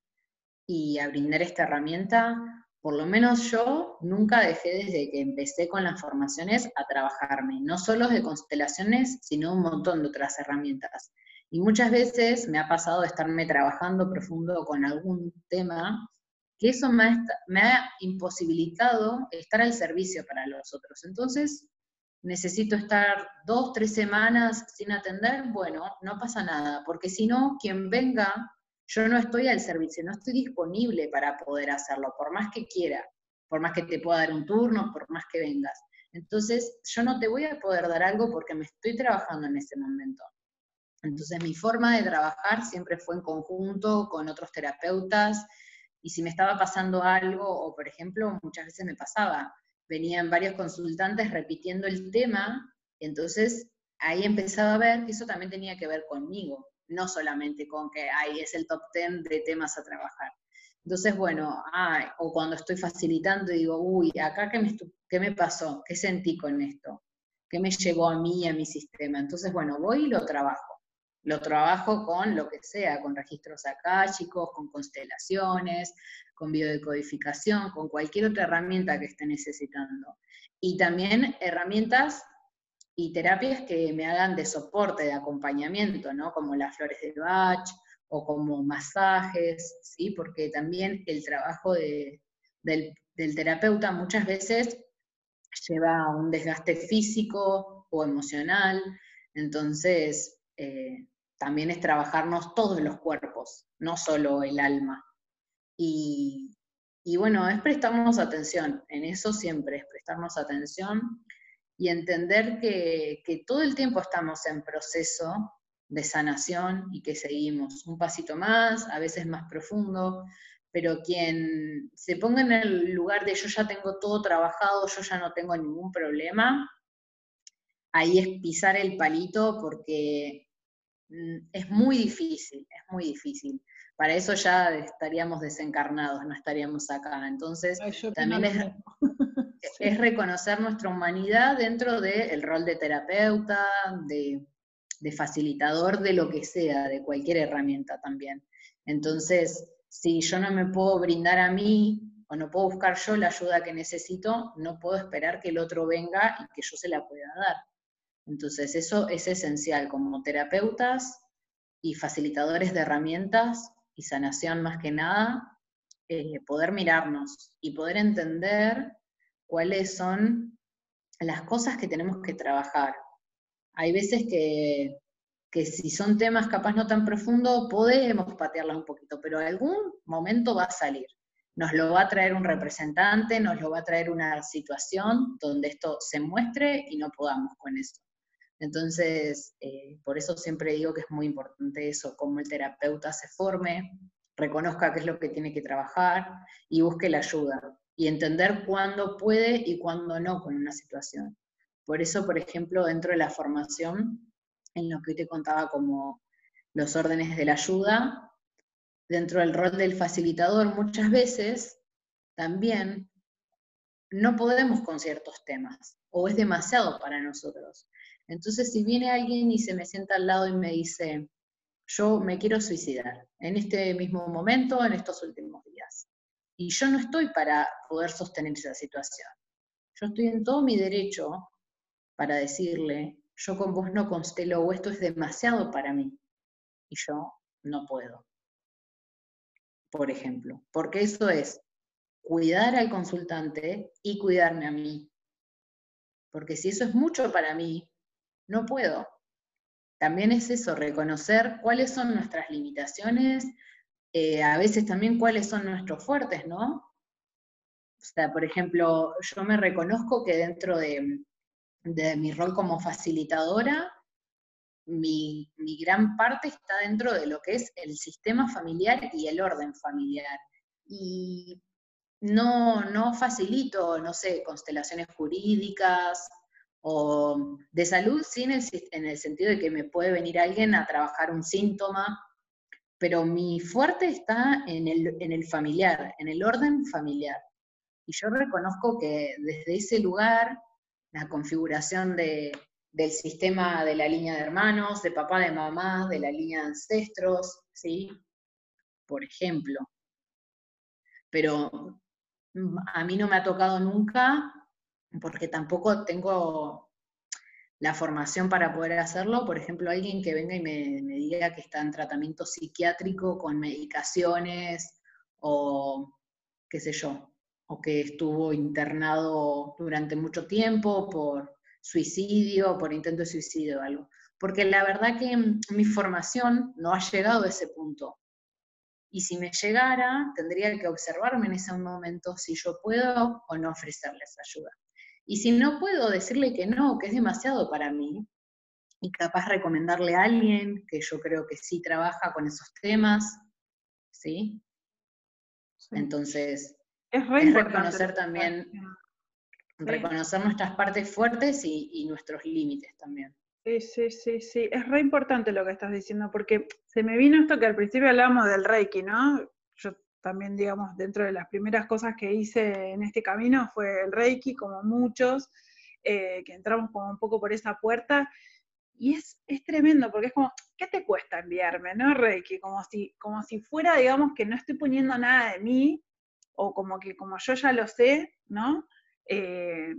y a brindar esta herramienta, por lo menos yo nunca dejé desde que empecé con las formaciones a trabajarme, no solo de constelaciones, sino un montón de otras herramientas. Y muchas veces me ha pasado de estarme trabajando profundo con algún tema, que eso me ha, me ha imposibilitado estar al servicio para los otros. Entonces, necesito estar dos, tres semanas sin atender, bueno, no pasa nada, porque si no, quien venga yo no estoy al servicio, no estoy disponible para poder hacerlo, por más que quiera, por más que te pueda dar un turno, por más que vengas. Entonces, yo no te voy a poder dar algo porque me estoy trabajando en ese momento. Entonces, mi forma de trabajar siempre fue en conjunto con otros terapeutas y si me estaba pasando algo, o por ejemplo, muchas veces me pasaba, venían varios consultantes repitiendo el tema, entonces ahí empezaba a ver que eso también tenía que ver conmigo no solamente con que ahí es el top 10 de temas a trabajar. Entonces, bueno, o cuando estoy facilitando y digo, uy, acá qué me, qué me pasó, qué sentí con esto, qué me llevó a mí a mi sistema. Entonces, bueno, voy y lo trabajo. Lo trabajo con lo que sea, con registros acá, chicos, con constelaciones, con biodecodificación, con cualquier otra herramienta que esté necesitando. Y también herramientas y terapias que me hagan de soporte, de acompañamiento, ¿no? Como las flores de Bach o como masajes, ¿sí? Porque también el trabajo del, terapeuta muchas veces lleva a un desgaste físico o emocional, entonces eh, también es trabajarnos todos los cuerpos, no solo el alma. Y, y bueno, es prestarnos atención, en eso siempre es prestarnos atención y entender que, todo el tiempo estamos en proceso de sanación y que seguimos un pasito más, a veces más profundo, pero quien se ponga en el lugar de yo ya tengo todo trabajado, yo ya no tengo ningún problema, ahí es pisar el palito porque mm, es muy difícil, es muy difícil. Para eso ya estaríamos desencarnados, no estaríamos acá. Entonces, también es, es reconocer nuestra humanidad dentro del rol de terapeuta, de, facilitador de lo que sea, de cualquier herramienta también. Entonces, si yo no me puedo brindar a mí o no puedo buscar yo la ayuda que necesito, no puedo esperar que el otro venga y que yo se la pueda dar. Entonces, eso es esencial como terapeutas y facilitadores de herramientas y sanación más que nada, eh, poder mirarnos y poder entender cuáles son las cosas que tenemos que trabajar. Hay veces que, si son temas capaz no tan profundos, podemos patearlas un poquito, pero algún momento va a salir. Nos lo va a traer un representante, nos lo va a traer una situación donde esto se muestre y no podamos con eso. Entonces, eh, por eso siempre digo que es muy importante eso, cómo el terapeuta se forme, reconozca qué es lo que tiene que trabajar y busque la ayuda y entender cuándo puede y cuándo no con una situación. Por eso, por ejemplo, dentro de la formación, en lo que te contaba como los órdenes de la ayuda, dentro del rol del facilitador muchas veces también no podemos con ciertos temas o es demasiado para nosotros. Entonces, si viene alguien y se me sienta al lado y me dice, yo me quiero suicidar en este mismo momento, en estos últimos días, y yo no estoy para poder sostener esa situación. Yo estoy en todo mi derecho para decirle, yo con vos no constelo o esto es demasiado para mí y yo no puedo. Por ejemplo, porque eso es cuidar al consultante y cuidarme a mí. Porque si eso es mucho para mí, no puedo. También es eso, reconocer cuáles son nuestras limitaciones, eh, a veces también cuáles son nuestros fuertes, ¿no? O sea, por ejemplo, yo me reconozco que dentro de, mi rol como facilitadora, mi, gran parte está dentro de lo que es el sistema familiar y el orden familiar. Y no, no facilito, no sé, constelaciones jurídicas O de salud, sí, en el, sentido de que me puede venir alguien a trabajar un síntoma, pero mi fuerte está en el, en el familiar, en el orden familiar. Y yo reconozco que desde ese lugar, la configuración de, del sistema de la línea de hermanos, de papá, de mamá, de la línea de ancestros, ¿sí? Por ejemplo. Pero mm, a mí no me ha tocado nunca, porque tampoco tengo la formación para poder hacerlo, por ejemplo, alguien que venga y me, diga que está en tratamiento psiquiátrico con medicaciones o qué sé yo, o que estuvo internado durante mucho tiempo por suicidio, por intento de suicidio o algo. Porque la verdad que mm, mi formación no ha llegado a ese punto. Y si me llegara, tendría que observarme en ese momento si yo puedo o no ofrecerles ayuda. Y si no puedo, decirle que no, que es demasiado para mí, y capaz recomendarle a alguien que yo creo que sí trabaja con esos temas, ¿sí? Entonces, es, reconocer también reconocer nuestras partes fuertes y, nuestros límites también. Sí, sí, sí, sí. Es re importante lo que estás diciendo, porque se me vino esto que al principio hablábamos del Reiki, ¿no? También, digamos, dentro de las primeras cosas que hice en este camino fue el Reiki, como muchos, eh, que entramos como un poco por esa puerta. Y es, es tremendo, porque es como, ¿qué te cuesta enviarme, no, Reiki? Como si, como si fuera, digamos, que no estoy poniendo nada de mí, o como que como yo ya lo sé, ¿no? Eh,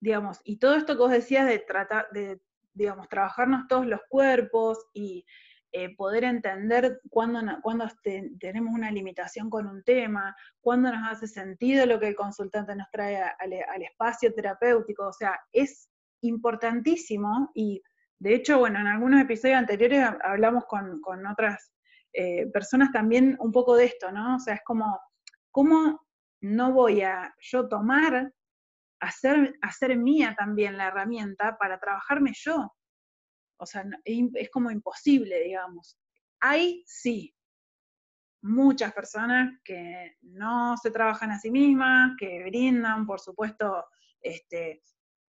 digamos, y todo esto que vos decías de tratar, de, digamos, trabajarnos todos los cuerpos y eh, poder entender cuándo, tenemos una limitación con un tema, cuándo nos hace sentido lo que el consultante nos trae al, espacio terapéutico, o sea, es importantísimo y de hecho, bueno, en algunos episodios anteriores hablamos con, otras eh, personas también un poco de esto, ¿no? O sea, es como, ¿cómo no voy a yo tomar hacer, hacer mía también la herramienta para trabajarme yo. O sea, es como imposible, digamos. Hay, sí, muchas personas que no se trabajan a sí mismas, que brindan, por supuesto, este,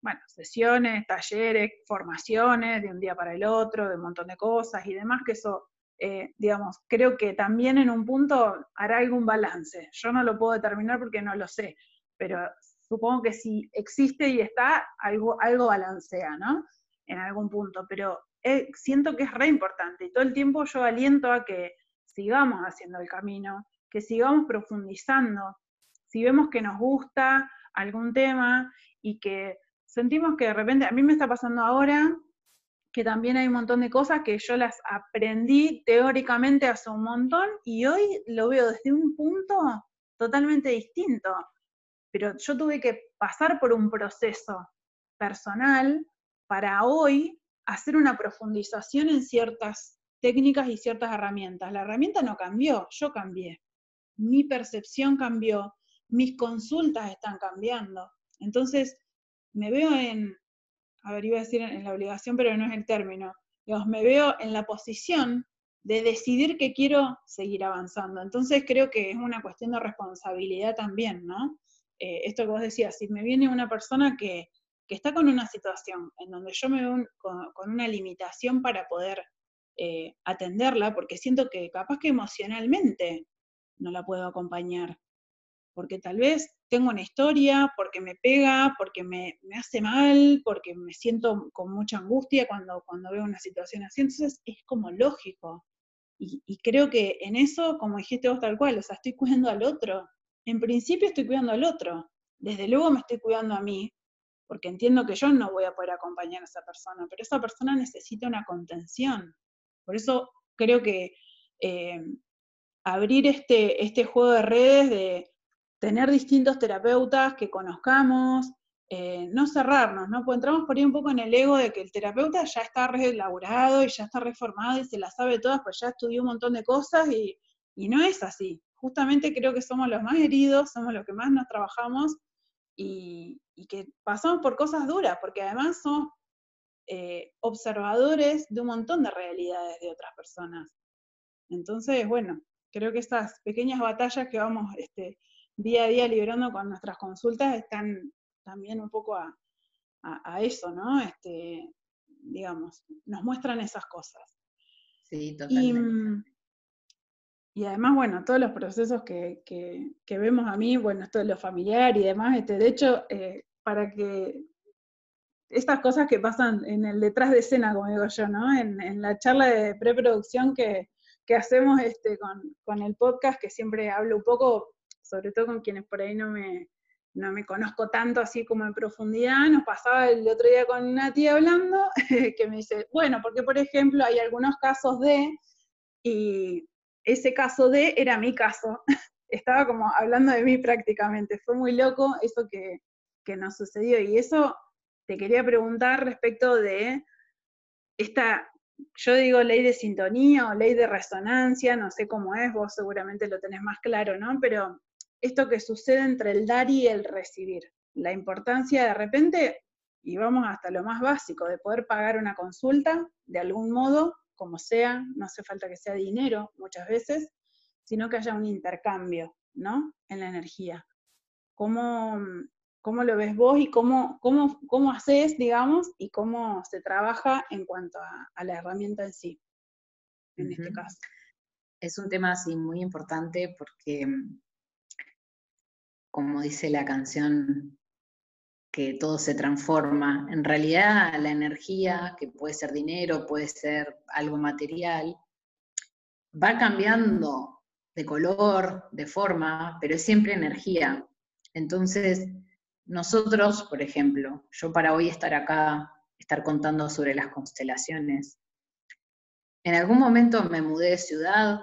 bueno, sesiones, talleres, formaciones de un día para el otro, de un montón de cosas y demás, que eso, eh, digamos, creo que también en un punto hará algún balance. Yo no lo puedo determinar porque no lo sé, pero supongo que si existe y está, algo, algo balancea, ¿no? En algún punto, pero eh, siento que es re importante y todo el tiempo yo aliento a que sigamos haciendo el camino, que sigamos profundizando. Si vemos que nos gusta algún tema y que sentimos que de repente, a mí me está pasando ahora que también hay un montón de cosas que yo las aprendí teóricamente hace un montón y hoy lo veo desde un punto totalmente distinto pero yo tuve que pasar por un proceso personal para hoy hacer una profundización en ciertas técnicas y ciertas herramientas. La herramienta no cambió, yo cambié. Mi percepción cambió, mis consultas están cambiando. Entonces, me veo en, a ver, iba a decir en la obligación, pero no es el término. Me veo en la posición de decidir que quiero seguir avanzando. Entonces, creo que es una cuestión de responsabilidad también, ¿no? Eh, esto que vos decías, si me viene una persona que, está con una situación en donde yo me veo con, una limitación para poder eh, atenderla, porque siento que capaz que emocionalmente no la puedo acompañar, porque tal vez tengo una historia, porque me pega, porque me, hace mal, porque me siento con mucha angustia cuando, cuando veo una situación así, entonces es como lógico. Y, y creo que en eso, como dijiste vos tal cual, o sea, estoy cuidando al otro, en principio estoy cuidando al otro, desde luego me estoy cuidando a mí, porque entiendo que yo no voy a poder acompañar a esa persona, pero esa persona necesita una contención. Por eso creo que eh, abrir este, este juego de redes, de tener distintos terapeutas que conozcamos, eh, no cerrarnos, ¿no? Pues entramos por ahí un poco en el ego de que el terapeuta ya está elaborado y ya está reformado y se la sabe todas, pues ya estudió un montón de cosas y, y no es así justamente creo que somos los más heridos, somos los que más nos trabajamos y, que pasamos por cosas duras, porque además somos eh, observadores de un montón de realidades de otras personas. Entonces, bueno, creo que estas pequeñas batallas que vamos este, día a día librando con nuestras consultas están también un poco a, a, eso, ¿no? Este, digamos, nos muestran esas cosas. Sí, totalmente. Y, además, bueno, todos los procesos que, vemos a mí, bueno, esto de lo familiar y demás, este, de hecho, eh, para que estas cosas que pasan en el detrás de escena, como digo yo, ¿no? En, la charla de preproducción que, que hacemos este, con, con, el podcast, que siempre hablo un poco, sobre todo con quienes por ahí no me, no me conozco tanto así como en profundidad, nos pasaba el otro día con una tía hablando, que me dice, bueno, porque por ejemplo hay algunos casos de, y ese caso de era mi caso, estaba como hablando de mí prácticamente, fue muy loco eso que, que nos sucedió, y eso te quería preguntar respecto de esta, yo digo ley de sintonía o ley de resonancia, no sé cómo es, vos seguramente lo tenés más claro, ¿no? Pero esto que sucede entre el dar y el recibir. La importancia de repente, y vamos hasta lo más básico, de poder pagar una consulta de algún modo, como sea, no hace falta que sea dinero muchas veces, sino que haya un intercambio, ¿no? En la energía. ¿Cómo, cómo lo ves vos y cómo, cómo, cómo haces, digamos, y cómo se trabaja en cuanto a, la herramienta en sí, en este caso? Es un tema así muy importante porque como dice la canción, que todo se transforma. En realidad la energía, que puede ser dinero, puede ser algo material, va cambiando de color, de forma, pero es siempre energía. Entonces, nosotros, por ejemplo, yo para hoy estar acá, estar contando sobre las constelaciones, en algún momento me mudé de ciudad,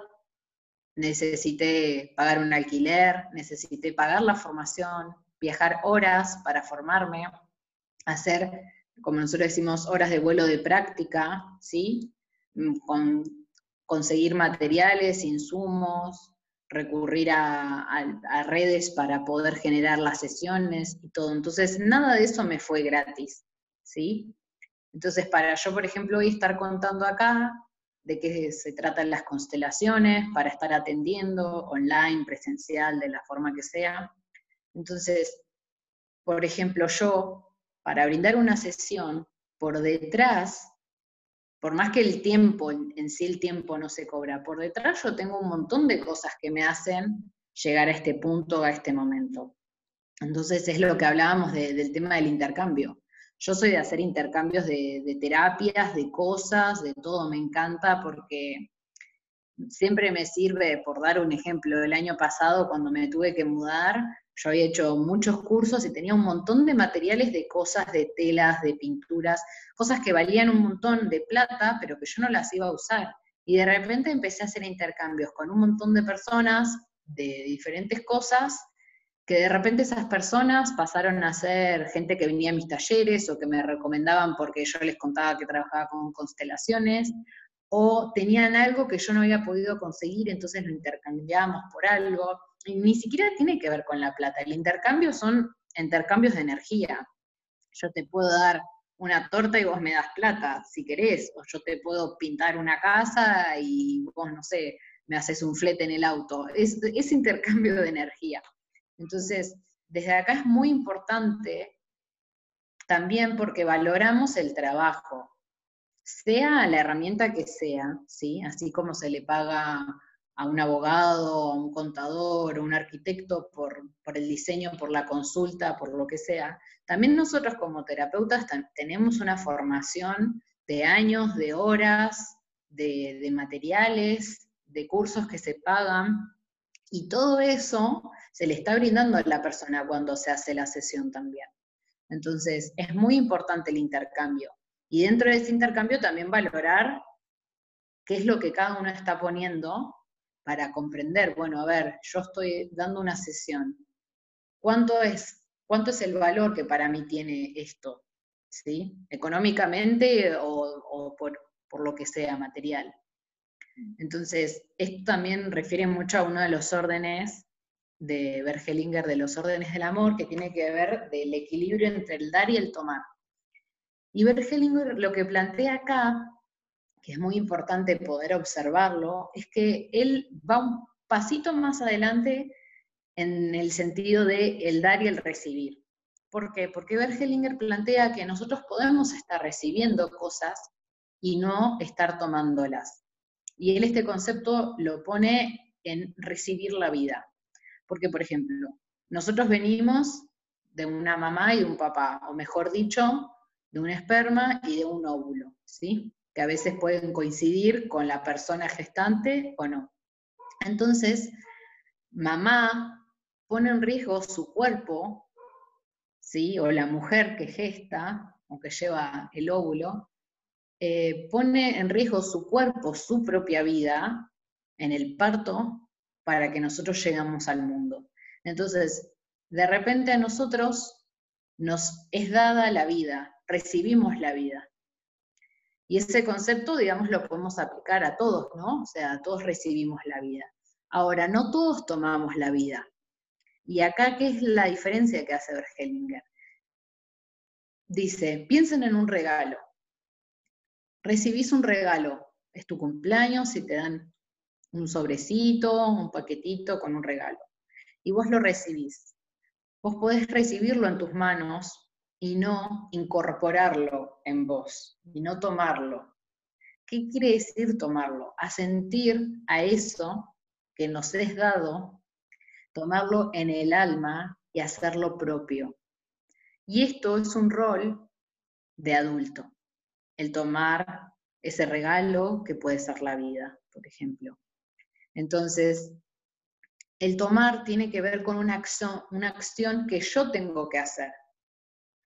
necesité pagar un alquiler, necesité pagar la formación, viajar horas para formarme, hacer, como nosotros decimos, horas de vuelo de práctica, ¿sí? Mm, con, conseguir materiales, insumos, recurrir a, redes para poder generar las sesiones y todo. Entonces, nada de eso me fue gratis, ¿sí? Entonces, para yo, por ejemplo, estar contando acá, de qué se tratan las constelaciones, para estar atendiendo online, presencial, de la forma que sea. Entonces, por ejemplo, yo, para brindar una sesión, por detrás, por más que el tiempo, en sí el tiempo no se cobra, por detrás yo tengo un montón de cosas que me hacen llegar a este punto, a este momento. Entonces es lo que hablábamos del tema del intercambio. Yo soy de hacer intercambios de, terapias, de cosas, de todo, me encanta porque siempre me sirve, por dar un ejemplo, el año pasado cuando me tuve que mudar, yo había hecho muchos cursos y tenía un montón de materiales de cosas, de telas, de pinturas, cosas que valían un montón de plata, pero que yo no las iba a usar. Y de repente empecé a hacer intercambios con un montón de personas de diferentes cosas que de repente esas personas pasaron a ser gente que venía a mis talleres o que me recomendaban porque yo les contaba que trabajaba con constelaciones, o tenían algo que yo no había podido conseguir, entonces lo intercambiábamos por algo. Ni siquiera tiene que ver con la plata, el intercambio son intercambios de energía. Yo te puedo dar una torta y vos me das plata, si querés, o yo te puedo pintar una casa y vos, no sé, me haces un flete en el auto. Es, es intercambio de energía. Entonces, desde acá es muy importante también porque valoramos el trabajo, sea la herramienta que sea, ¿sí? así como se le paga a un abogado, a un contador, a un arquitecto por, el diseño, por la consulta, por lo que sea, también nosotros como terapeutas tenemos una formación de años, de horas, de materiales, de cursos que se pagan, y todo eso se le está brindando a la persona cuando se hace la sesión también. Entonces, es muy importante el intercambio. Y dentro de ese intercambio también valorar qué es lo que cada uno está poniendo para comprender, bueno, a ver, yo estoy dando una sesión. ¿Cuánto es, cuánto es el valor que para mí tiene esto? ¿Sí? Económicamente o, o por, por lo que sea, material. Entonces, esto también refiere mucho a uno de los órdenes de Bergelinger, de los órdenes del amor, que tiene que ver del equilibrio entre el dar y el tomar. Y Bergelinger lo que plantea acá, que es muy importante poder observarlo, es que él va un pasito más adelante en el sentido de el dar y el recibir. ¿Por qué? Porque Bergelinger plantea que nosotros podemos estar recibiendo cosas y no estar tomándolas. Y él este concepto lo pone en recibir la vida. Porque, por ejemplo, nosotros venimos de una mamá y de un papá, o mejor dicho, de un esperma y de un óvulo, ¿sí? Que a veces pueden coincidir con la persona gestante o no. Entonces, mamá pone en riesgo su cuerpo, ¿sí? O la mujer que gesta, o que lleva el óvulo, eh, pone en riesgo su cuerpo, su propia vida, en el parto, para que nosotros llegamos al mundo. Entonces, de repente a nosotros nos es dada la vida, recibimos la vida. Y ese concepto, digamos, lo podemos aplicar a todos, ¿no? O sea, todos recibimos la vida. Ahora, no todos tomamos la vida. Y acá, ¿qué es la diferencia que hace Bergelinger? Dice, piensen en un regalo. Recibís un regalo, es tu cumpleaños y te dan un sobrecito, un paquetito con un regalo. Y vos lo recibís. Vos podés recibirlo en tus manos y no incorporarlo en vos, y no tomarlo. ¿Qué quiere decir tomarlo? A sentir a eso que nos es dado, tomarlo en el alma y hacerlo propio. Y esto es un rol de adulto, el tomar ese regalo que puede ser la vida, por ejemplo. Entonces, el tomar tiene que ver con una acción, una acción que yo tengo que hacer.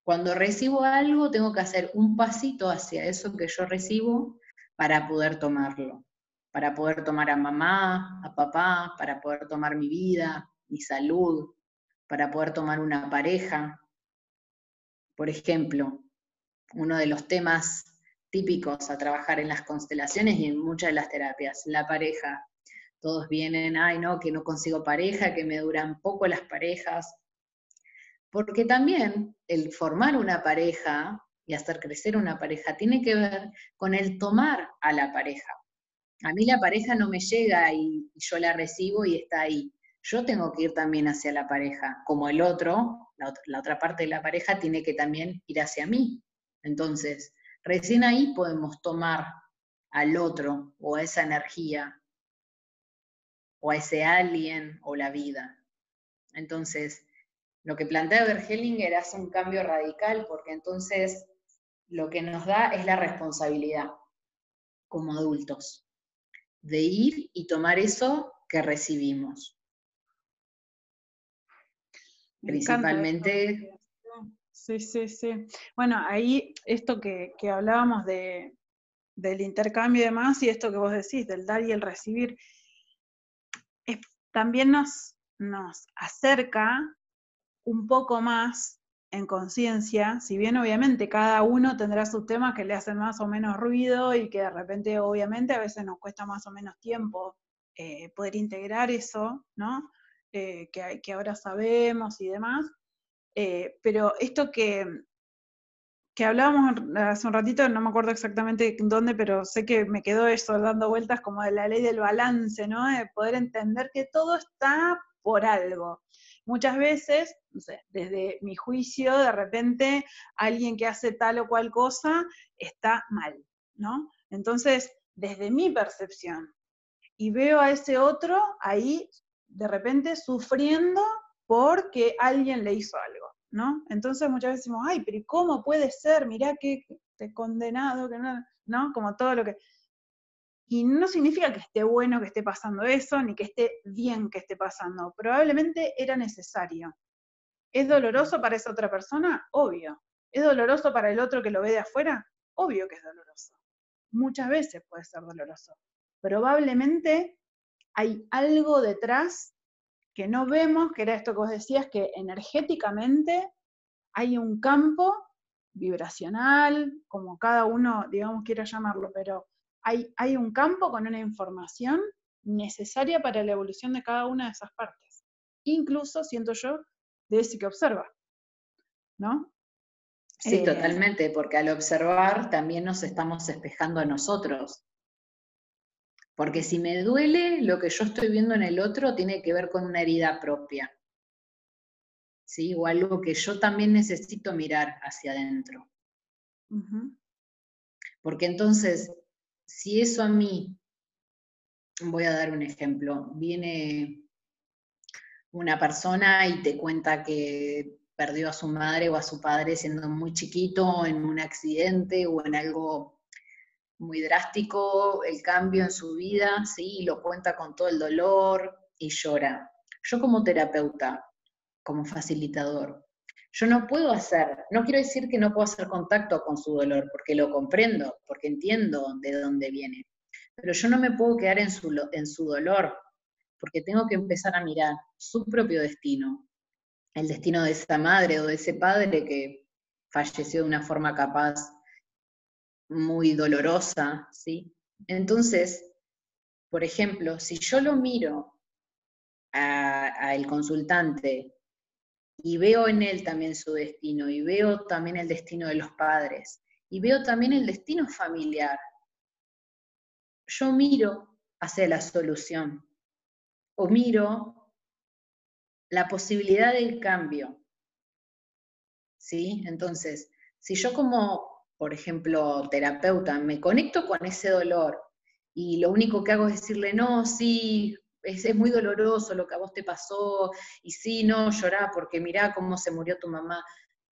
Cuando recibo algo, tengo que hacer un pasito hacia eso que yo recibo para poder tomarlo, para poder tomar a mamá, a papá, para poder tomar mi vida, mi salud, para poder tomar una pareja. Por ejemplo, uno de los temas típicos a trabajar en las constelaciones y en muchas de las terapias, la pareja. Todos vienen, ay no, que no consigo pareja, que me duran poco las parejas, porque también el formar una pareja y hacer crecer una pareja tiene que ver con el tomar a la pareja. A mí la pareja no me llega y yo la recibo y está ahí. Yo tengo que ir también hacia la pareja, como el otro, la, otra parte de la pareja tiene que también ir hacia mí. Entonces, recién ahí podemos tomar al otro o a esa energía o a ese alguien o la vida. Entonces, lo que plantea Bergelinger hace un cambio radical porque entonces lo que nos da es la responsabilidad como adultos de ir y tomar eso que recibimos. Principalmente. Sí, sí, sí. Bueno, ahí esto que, hablábamos de, del intercambio y demás, y esto que vos decís, del dar y el recibir, también nos, nos acerca un poco más en conciencia, si bien obviamente cada uno tendrá sus temas que le hacen más o menos ruido y que de repente obviamente a veces nos cuesta más o menos tiempo eh, poder integrar eso, ¿no? Eh, que, ahora sabemos y demás. Eh, pero esto que, que hablábamos hace un ratito, no me acuerdo exactamente dónde, pero sé que me quedó eso dando vueltas como de la ley del balance, ¿no? De poder entender que todo está por algo. Muchas veces, desde mi juicio, de repente alguien que hace tal o cual cosa está mal, ¿no? Entonces, desde mi percepción, y veo a ese otro ahí, de repente, sufriendo porque alguien le hizo algo, ¿no? Entonces muchas veces decimos, ay, pero ¿cómo puede ser? Mirá que te condenado, que no, ¿no? Como todo lo que... Y no significa que esté bueno que esté pasando eso, ni que esté bien que esté pasando. Probablemente era necesario. ¿Es doloroso para esa otra persona? Obvio. ¿Es doloroso para el otro que lo ve de afuera? Obvio que es doloroso. Muchas veces puede ser doloroso. Probablemente hay algo detrás que no vemos, que era esto que vos decías, que energéticamente hay un campo vibracional, como cada uno, digamos, quiera llamarlo, pero hay, un campo con una información necesaria para la evolución de cada una de esas partes. Incluso, siento yo, de ese que observa. ¿No? Sí, eh, totalmente, porque al observar también nos estamos espejando a nosotros. Porque si me duele, lo que yo estoy viendo en el otro tiene que ver con una herida propia. ¿sí? O algo que yo también necesito mirar hacia adentro. Porque entonces, si eso a mí, voy a dar un ejemplo, viene una persona y te cuenta que perdió a su madre o a su padre siendo muy chiquito en un accidente o en algo muy drástico, el cambio en su vida, sí, lo cuenta con todo el dolor y llora. Yo como terapeuta, como facilitador, yo no puedo hacer, no quiero decir que no puedo hacer contacto con su dolor, porque lo comprendo, porque entiendo de dónde viene, pero yo no me puedo quedar en su, en su dolor, porque tengo que empezar a mirar su propio destino, el destino de esa madre o de ese padre que falleció de una forma capaz muy dolorosa, ¿sí? Entonces, por ejemplo, si yo lo miro al consultante y veo en él también su destino, y veo también el destino de los padres, y veo también el destino familiar, yo miro hacia la solución, o miro la posibilidad del cambio. ¿Sí? Entonces, si yo como, por ejemplo, terapeuta, me conecto con ese dolor y lo único que hago es decirle, no, sí, es, muy doloroso lo que a vos te pasó, y sí, no, llorá porque mirá cómo se murió tu mamá.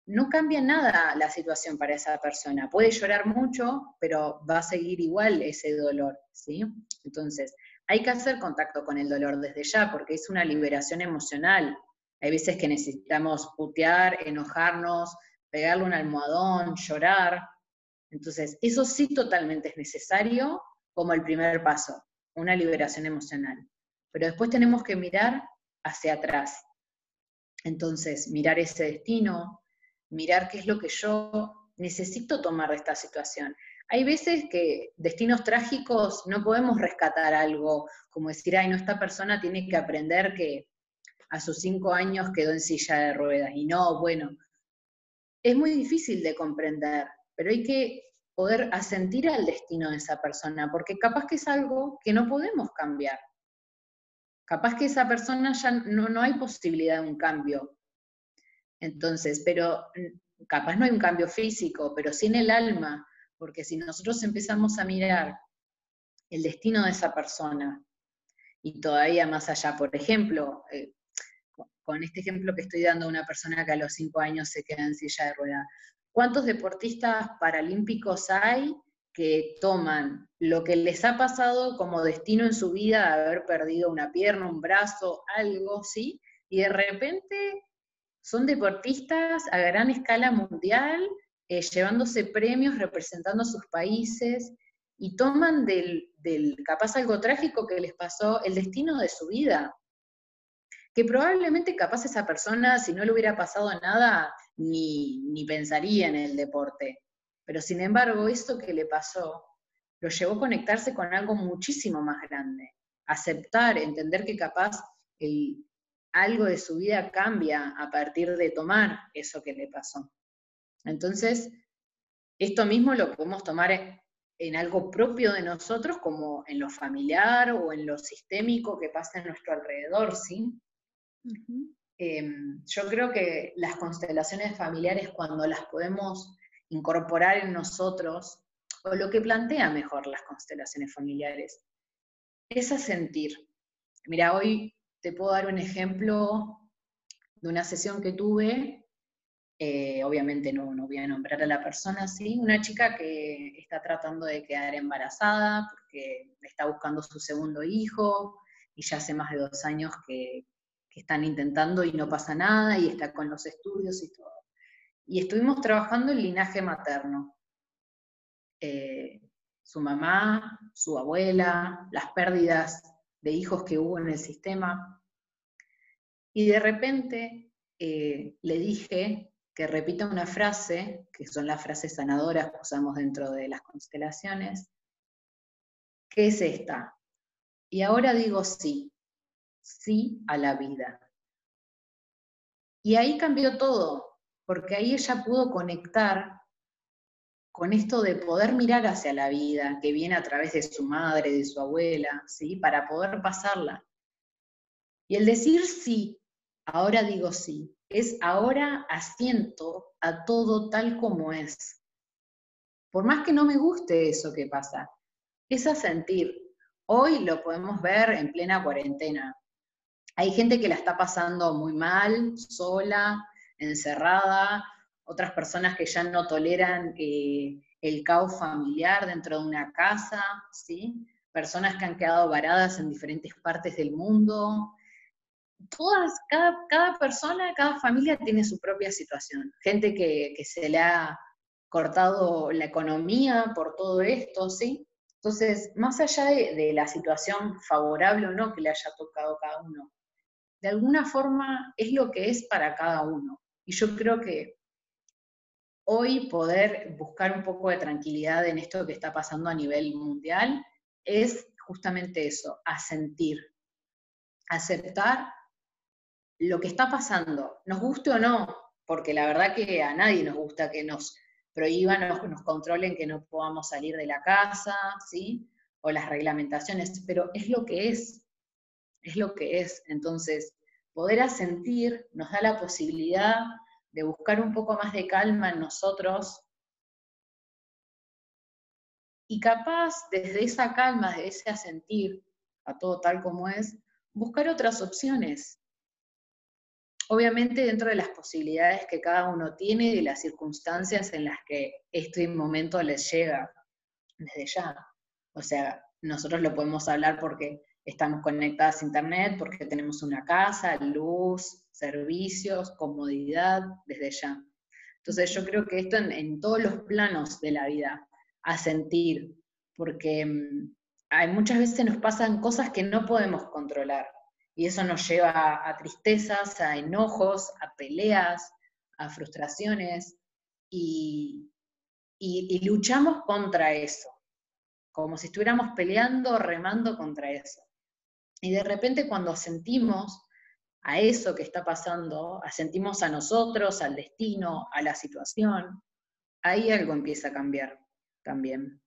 No cambia nada la situación para esa persona. Puede llorar mucho, pero va a seguir igual ese dolor, ¿sí? Entonces, hay que hacer contacto con el dolor desde ya, porque es una liberación emocional. Hay veces que necesitamos putear, enojarnos, pegarle un almohadón, llorar. Entonces, eso sí totalmente es necesario como el primer paso, una liberación emocional pero después tenemos que mirar hacia atrás. Entonces, mirar ese destino, mirar qué es lo que yo necesito tomar de esta situación. Hay veces que destinos trágicos no podemos rescatar algo, como decir, ay, no, esta persona tiene que aprender que a sus cinco años quedó en silla de ruedas. Y no, bueno, es muy difícil de comprender, pero hay que poder asentir al destino de esa persona, porque capaz que es algo que no podemos cambiar. Capaz que esa persona ya no, no hay posibilidad de un cambio. Entonces, pero mm, capaz no hay un cambio físico, pero sí en el alma, porque si nosotros empezamos a mirar el destino de esa persona y todavía más allá, por ejemplo, eh, con este ejemplo que estoy dando a una persona que a los cinco años se queda en silla de rueda, ¿cuántos deportistas paralímpicos hay que toman lo que les ha pasado como destino en su vida, de haber perdido una pierna, un brazo, algo, ¿sí? Y de repente son deportistas a gran escala mundial, eh, llevándose premios, representando a sus países, y toman del, del, capaz algo trágico que les pasó, el destino de su vida. Que probablemente capaz esa persona, si no le hubiera pasado nada, ni, ni pensaría en el deporte. Pero sin embargo, esto que le pasó lo llevó a conectarse con algo muchísimo más grande, aceptar, entender que capaz algo de su vida cambia a partir de tomar eso que le pasó. Entonces, esto mismo lo podemos tomar en, algo propio de nosotros, como en lo familiar o en lo sistémico que pasa en nuestro alrededor, ¿sí? Em, yo creo que las constelaciones familiares, cuando las podemos incorporar en nosotros, o lo que plantea mejor las constelaciones familiares, es a sentir. Mira, hoy te puedo dar un ejemplo de una sesión que tuve, eh, obviamente no, no voy a nombrar a la persona, sí, una chica que está tratando de quedar embarazada porque está buscando su segundo hijo y ya hace más de dos años que, que están intentando y no pasa nada y está con los estudios y todo y estuvimos trabajando el linaje materno. Eh, su mamá, su abuela, las pérdidas de hijos que hubo en el sistema. Y de repente eh, le dije que repita una frase, que son las frases sanadoras que usamos dentro de las constelaciones, que es esta. Y ahora digo sí, sí a la vida. Y ahí cambió todo, porque ahí ella pudo conectar con esto de poder mirar hacia la vida que viene a través de su madre, de su abuela, ¿sí? Para poder pasarla. Y el decir sí, ahora digo sí, es ahora asiento a todo tal como es. Por más que no me guste eso que pasa, es sentir. Hoy lo podemos ver en plena cuarentena. Hay gente que la está pasando muy mal, sola, encerrada, otras personas que ya no toleran eh, el caos familiar dentro de una casa, ¿sí? personas que han quedado varadas en diferentes partes del mundo. Todas, cada, cada persona, cada familia tiene su propia situación. Gente que, se le ha cortado la economía por todo esto, ¿sí? Entonces, más allá de, la situación favorable o no que le haya tocado cada uno, de alguna forma es lo que es para cada uno. Y yo creo que hoy poder buscar un poco de tranquilidad en esto que está pasando a nivel mundial es justamente eso, asentir, aceptar lo que está pasando, nos guste o no, porque la verdad que a nadie nos gusta que nos prohíban o nos controlen que no podamos salir de la casa, ¿sí? O las reglamentaciones, pero es lo que es, es lo que es. Entonces, poder asentir nos da la posibilidad de buscar un poco más de calma en nosotros y capaz desde esa calma, desde ese asentir a todo tal como es, buscar otras opciones, obviamente dentro de las posibilidades que cada uno tiene y de las circunstancias en las que este momento les llega desde ya. O sea, nosotros lo podemos hablar porque estamos conectadas a Internet, porque tenemos una casa, luz, servicios, comodidad, desde ya. Entonces yo creo que esto en, todos los planos de la vida, a sentir, porque mm, hay, muchas veces nos pasan cosas que no podemos controlar y eso nos lleva a tristezas, a enojos, a peleas, a frustraciones, y, luchamos contra eso, como si estuviéramos peleando, remando contra eso. Y de repente cuando sentimos a eso que está pasando, asentimos a nosotros, al destino, a la situación, ahí algo empieza a cambiar también.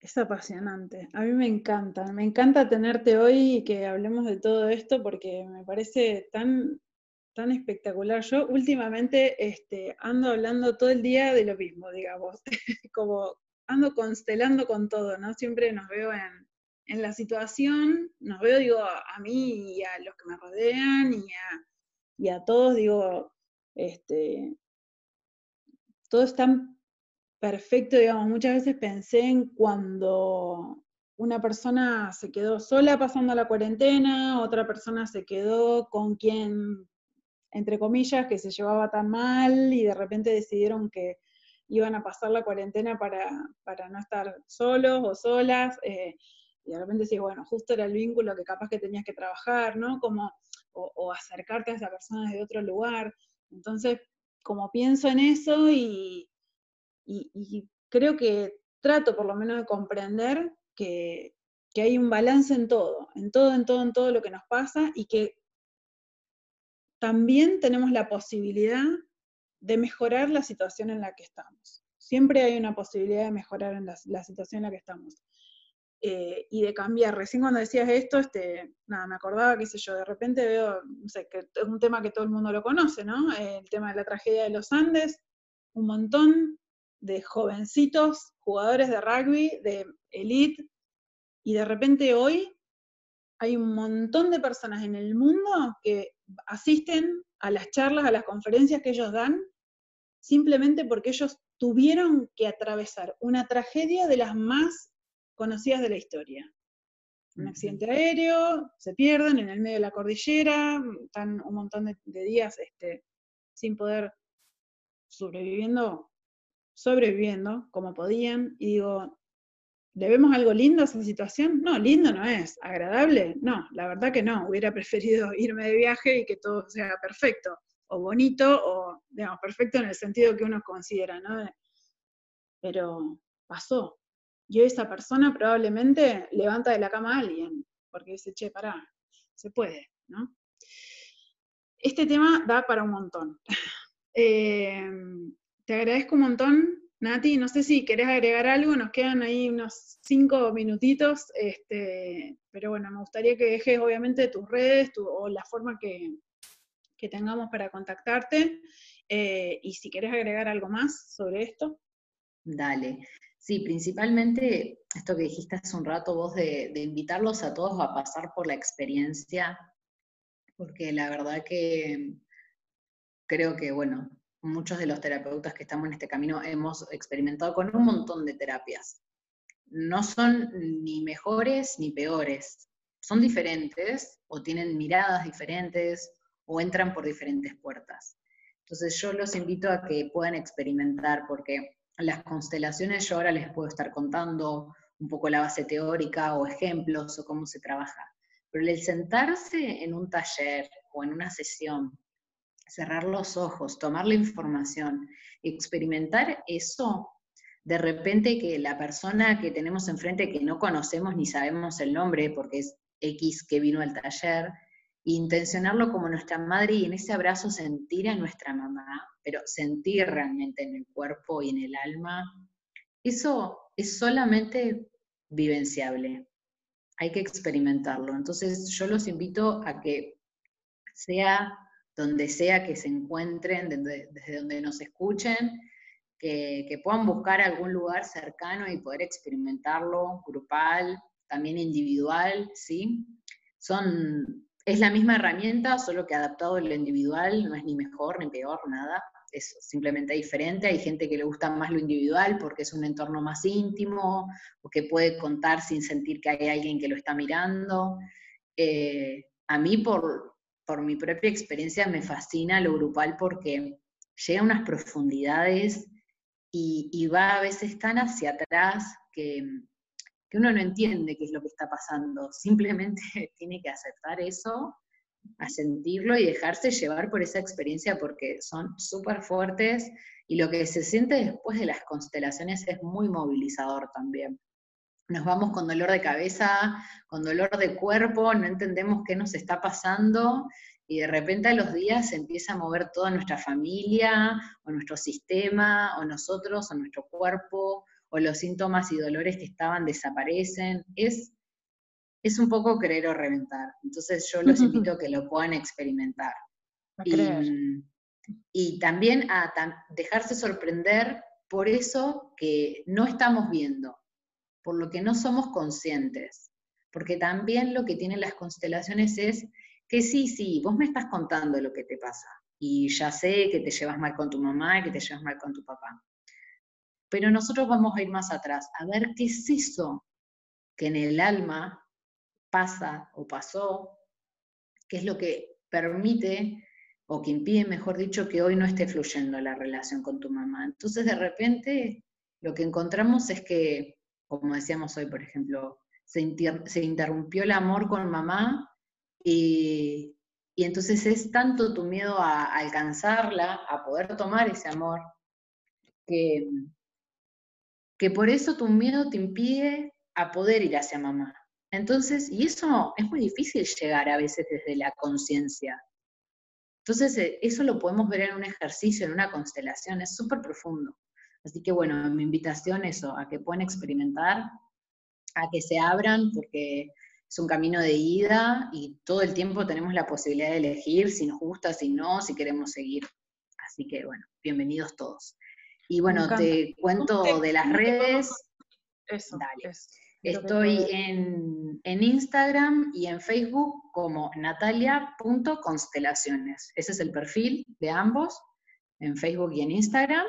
Es apasionante. A mí me encanta. Me encanta tenerte hoy y que hablemos de todo esto porque me parece tan, tan espectacular. Yo últimamente este, ando hablando todo el día de lo mismo, digamos. Como ando constelando con todo, ¿no? Siempre nos veo en, la situación, nos veo, digo, a mí y a los que me rodean y a, y a todos, digo, este, todo es tan perfecto, digamos, muchas veces pensé en cuando una persona se quedó sola pasando la cuarentena, otra persona se quedó con quien, entre comillas, que se llevaba tan mal y de repente decidieron que iban a pasar la cuarentena para, no estar solos o solas. Eh, y de repente decís, bueno, justo era el vínculo que capaz que tenías que trabajar, ¿no? Como, o, acercarte a esa persona de otro lugar. Entonces, como pienso en eso y, y, creo que trato por lo menos de comprender que, hay un balance en todo, en todo, en todo, en todo lo que nos pasa y que también tenemos la posibilidad de mejorar la situación en la que estamos. Siempre hay una posibilidad de mejorar en la, situación en la que estamos. Eh, y de cambiar. Recién cuando decías esto, este, nada, me acordaba, qué sé yo, de repente veo, no sé, que es un tema que todo el mundo lo conoce, ¿no? El tema de la tragedia de los Andes, un montón de jovencitos jugadores de rugby, de elite, y de repente hoy hay un montón de personas en el mundo que asisten a las charlas, a las conferencias que ellos dan, simplemente porque ellos tuvieron que atravesar una tragedia de las más conocidas de la historia. Un accidente aéreo, se pierden en el medio de la cordillera, están un montón de, días este, sin poder sobreviviendo sobreviviendo como podían, y digo, ¿le vemos algo lindo a esa situación? No, lindo no es. ¿Agradable? No, la verdad que no. Hubiera preferido irme de viaje y que todo sea perfecto, o bonito, o, digamos, perfecto en el sentido que uno considera, ¿no? Pero pasó. Y esa persona probablemente levanta de la cama a alguien, porque dice, che, pará, se puede, ¿no? Este tema da para un montón. Eh, te agradezco un montón Nati, no sé si querés agregar algo, nos quedan ahí unos cinco minutitos, este, pero bueno, me gustaría que dejes obviamente tus redes o la forma que, tengamos para contactarte eh, y si querés agregar algo más sobre esto. Dale. Sí, principalmente esto que dijiste hace un rato vos de, de invitarlos a todos a pasar por la experiencia, porque la verdad que creo que, bueno, muchos de los terapeutas que estamos en este camino hemos experimentado con un montón de terapias. No son ni mejores ni peores, son diferentes o tienen miradas diferentes o entran por diferentes puertas. Entonces yo los invito a que puedan experimentar porque las constelaciones yo ahora les puedo estar contando un poco la base teórica o ejemplos o cómo se trabaja. Pero el sentarse en un taller o en una sesión cerrar los ojos, tomar la información, experimentar eso, de repente que la persona que tenemos enfrente que no conocemos ni sabemos el nombre porque es X que vino al taller, intencionarlo como nuestra madre y en ese abrazo sentir a nuestra mamá, pero sentir realmente en el cuerpo y en el alma, eso es solamente vivenciable. Hay que experimentarlo. Entonces yo los invito a que sea donde sea que se encuentren, desde, donde nos escuchen, que, puedan buscar algún lugar cercano y poder experimentarlo, grupal, también individual, ¿sí? Son, es la misma herramienta, solo que adaptado a lo individual, no es ni mejor ni peor, nada, es simplemente diferente. Hay gente que le gusta más lo individual porque es un entorno más íntimo, o que puede contar sin sentir que hay alguien que lo está mirando. Eh, a mí, por, por mi propia experiencia, me fascina lo grupal porque llega a unas profundidades y, va a veces tan hacia atrás que, que, uno no entiende qué es lo que está pasando. Simplemente tiene que aceptar eso, a sentirlo y dejarse llevar por esa experiencia porque son súper fuertes y lo que se siente después de las constelaciones es muy movilizador también nos vamos con dolor de cabeza, con dolor de cuerpo, no entendemos qué nos está pasando y de repente a los días se empieza a mover toda nuestra familia o nuestro sistema o nosotros o nuestro cuerpo o los síntomas y dolores que estaban desaparecen. Es, es un poco creer o reventar. Entonces yo los invito a que lo puedan experimentar. Y, y, también a dejarse sorprender por eso que no estamos viendo por lo que no somos conscientes. Porque también lo que tienen las constelaciones es que sí, sí, vos me estás contando lo que te pasa. Y ya sé que te llevas mal con tu mamá y que te llevas mal con tu papá. Pero nosotros vamos a ir más atrás, a ver qué es eso que en el alma pasa o pasó, qué es lo que permite o que impide, mejor dicho, que hoy no esté fluyendo la relación con tu mamá. Entonces, de repente, lo que encontramos es que como decíamos hoy, por ejemplo, se, interrumpió el amor con mamá y, entonces es tanto tu miedo a, alcanzarla, a poder tomar ese amor, que, que por eso tu miedo te impide a poder ir hacia mamá. Entonces, y eso es muy difícil llegar a veces desde la conciencia. Entonces, eh, eso lo podemos ver en un ejercicio, en una constelación, es súper profundo. Así que bueno, mi invitación es a que puedan experimentar, a que se abran, porque es un camino de ida y todo el tiempo tenemos la posibilidad de elegir si nos gusta, si no, si queremos seguir. Así que bueno, bienvenidos todos. Y bueno, te cuento de las redes. Eso, Dale. Estoy en, en, Instagram y en Facebook como natalia.constelaciones. Ese es el perfil de ambos, en Facebook y en Instagram.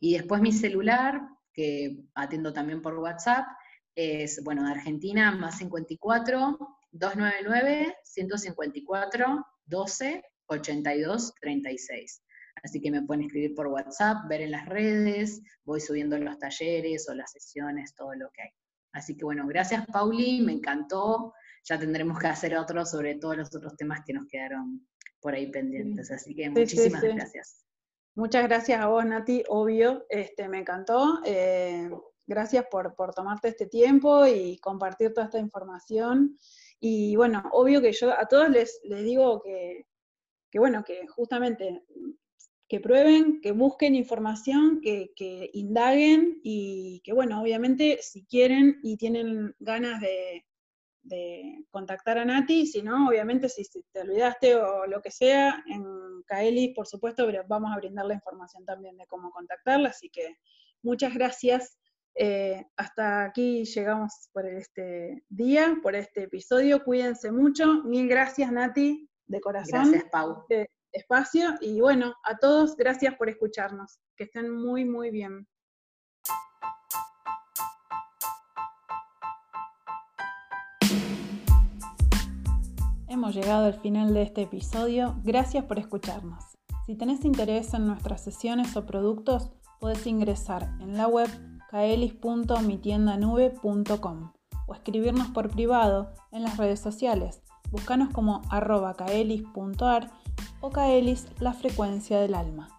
Y después mi celular, que atiendo también por WhatsApp, es, bueno, de Argentina, más 54 299 154 12 82 36. Así que me pueden escribir por WhatsApp, ver en las redes, voy subiendo los talleres o las sesiones, todo lo que hay. Así que bueno, gracias Pauli, me encantó. Ya tendremos que hacer otro sobre todos los otros temas que nos quedaron por ahí pendientes. Así que muchísimas gracias. Muchas gracias a vos, Nati, obvio, este, me encantó. Eh, gracias por, tomarte este tiempo y compartir toda esta información. Y bueno, obvio que yo a todos les, les digo que, bueno, que justamente que prueben, que busquen información, que, indaguen y que, bueno, obviamente si quieren y tienen ganas de, contactar a Nati, si no, obviamente si, te olvidaste o lo que sea, en Kaelis, por supuesto, vamos a brindar la información también de cómo contactarla, así que muchas gracias. Eh, hasta aquí llegamos por este día, por este episodio. Cuídense mucho. Mil gracias, Nati, de corazón. Gracias, Pau espacio y bueno, a todos gracias por escucharnos. Que estén muy, muy bien. Hemos llegado al final de este episodio. Gracias por escucharnos. Si tenés interés en nuestras sesiones o productos, puedes ingresar en la web kaelis.mitiendanube.com o escribirnos por privado en las redes sociales. Búscanos como arroba kaelis.ar o Kaelis, la frecuencia del alma.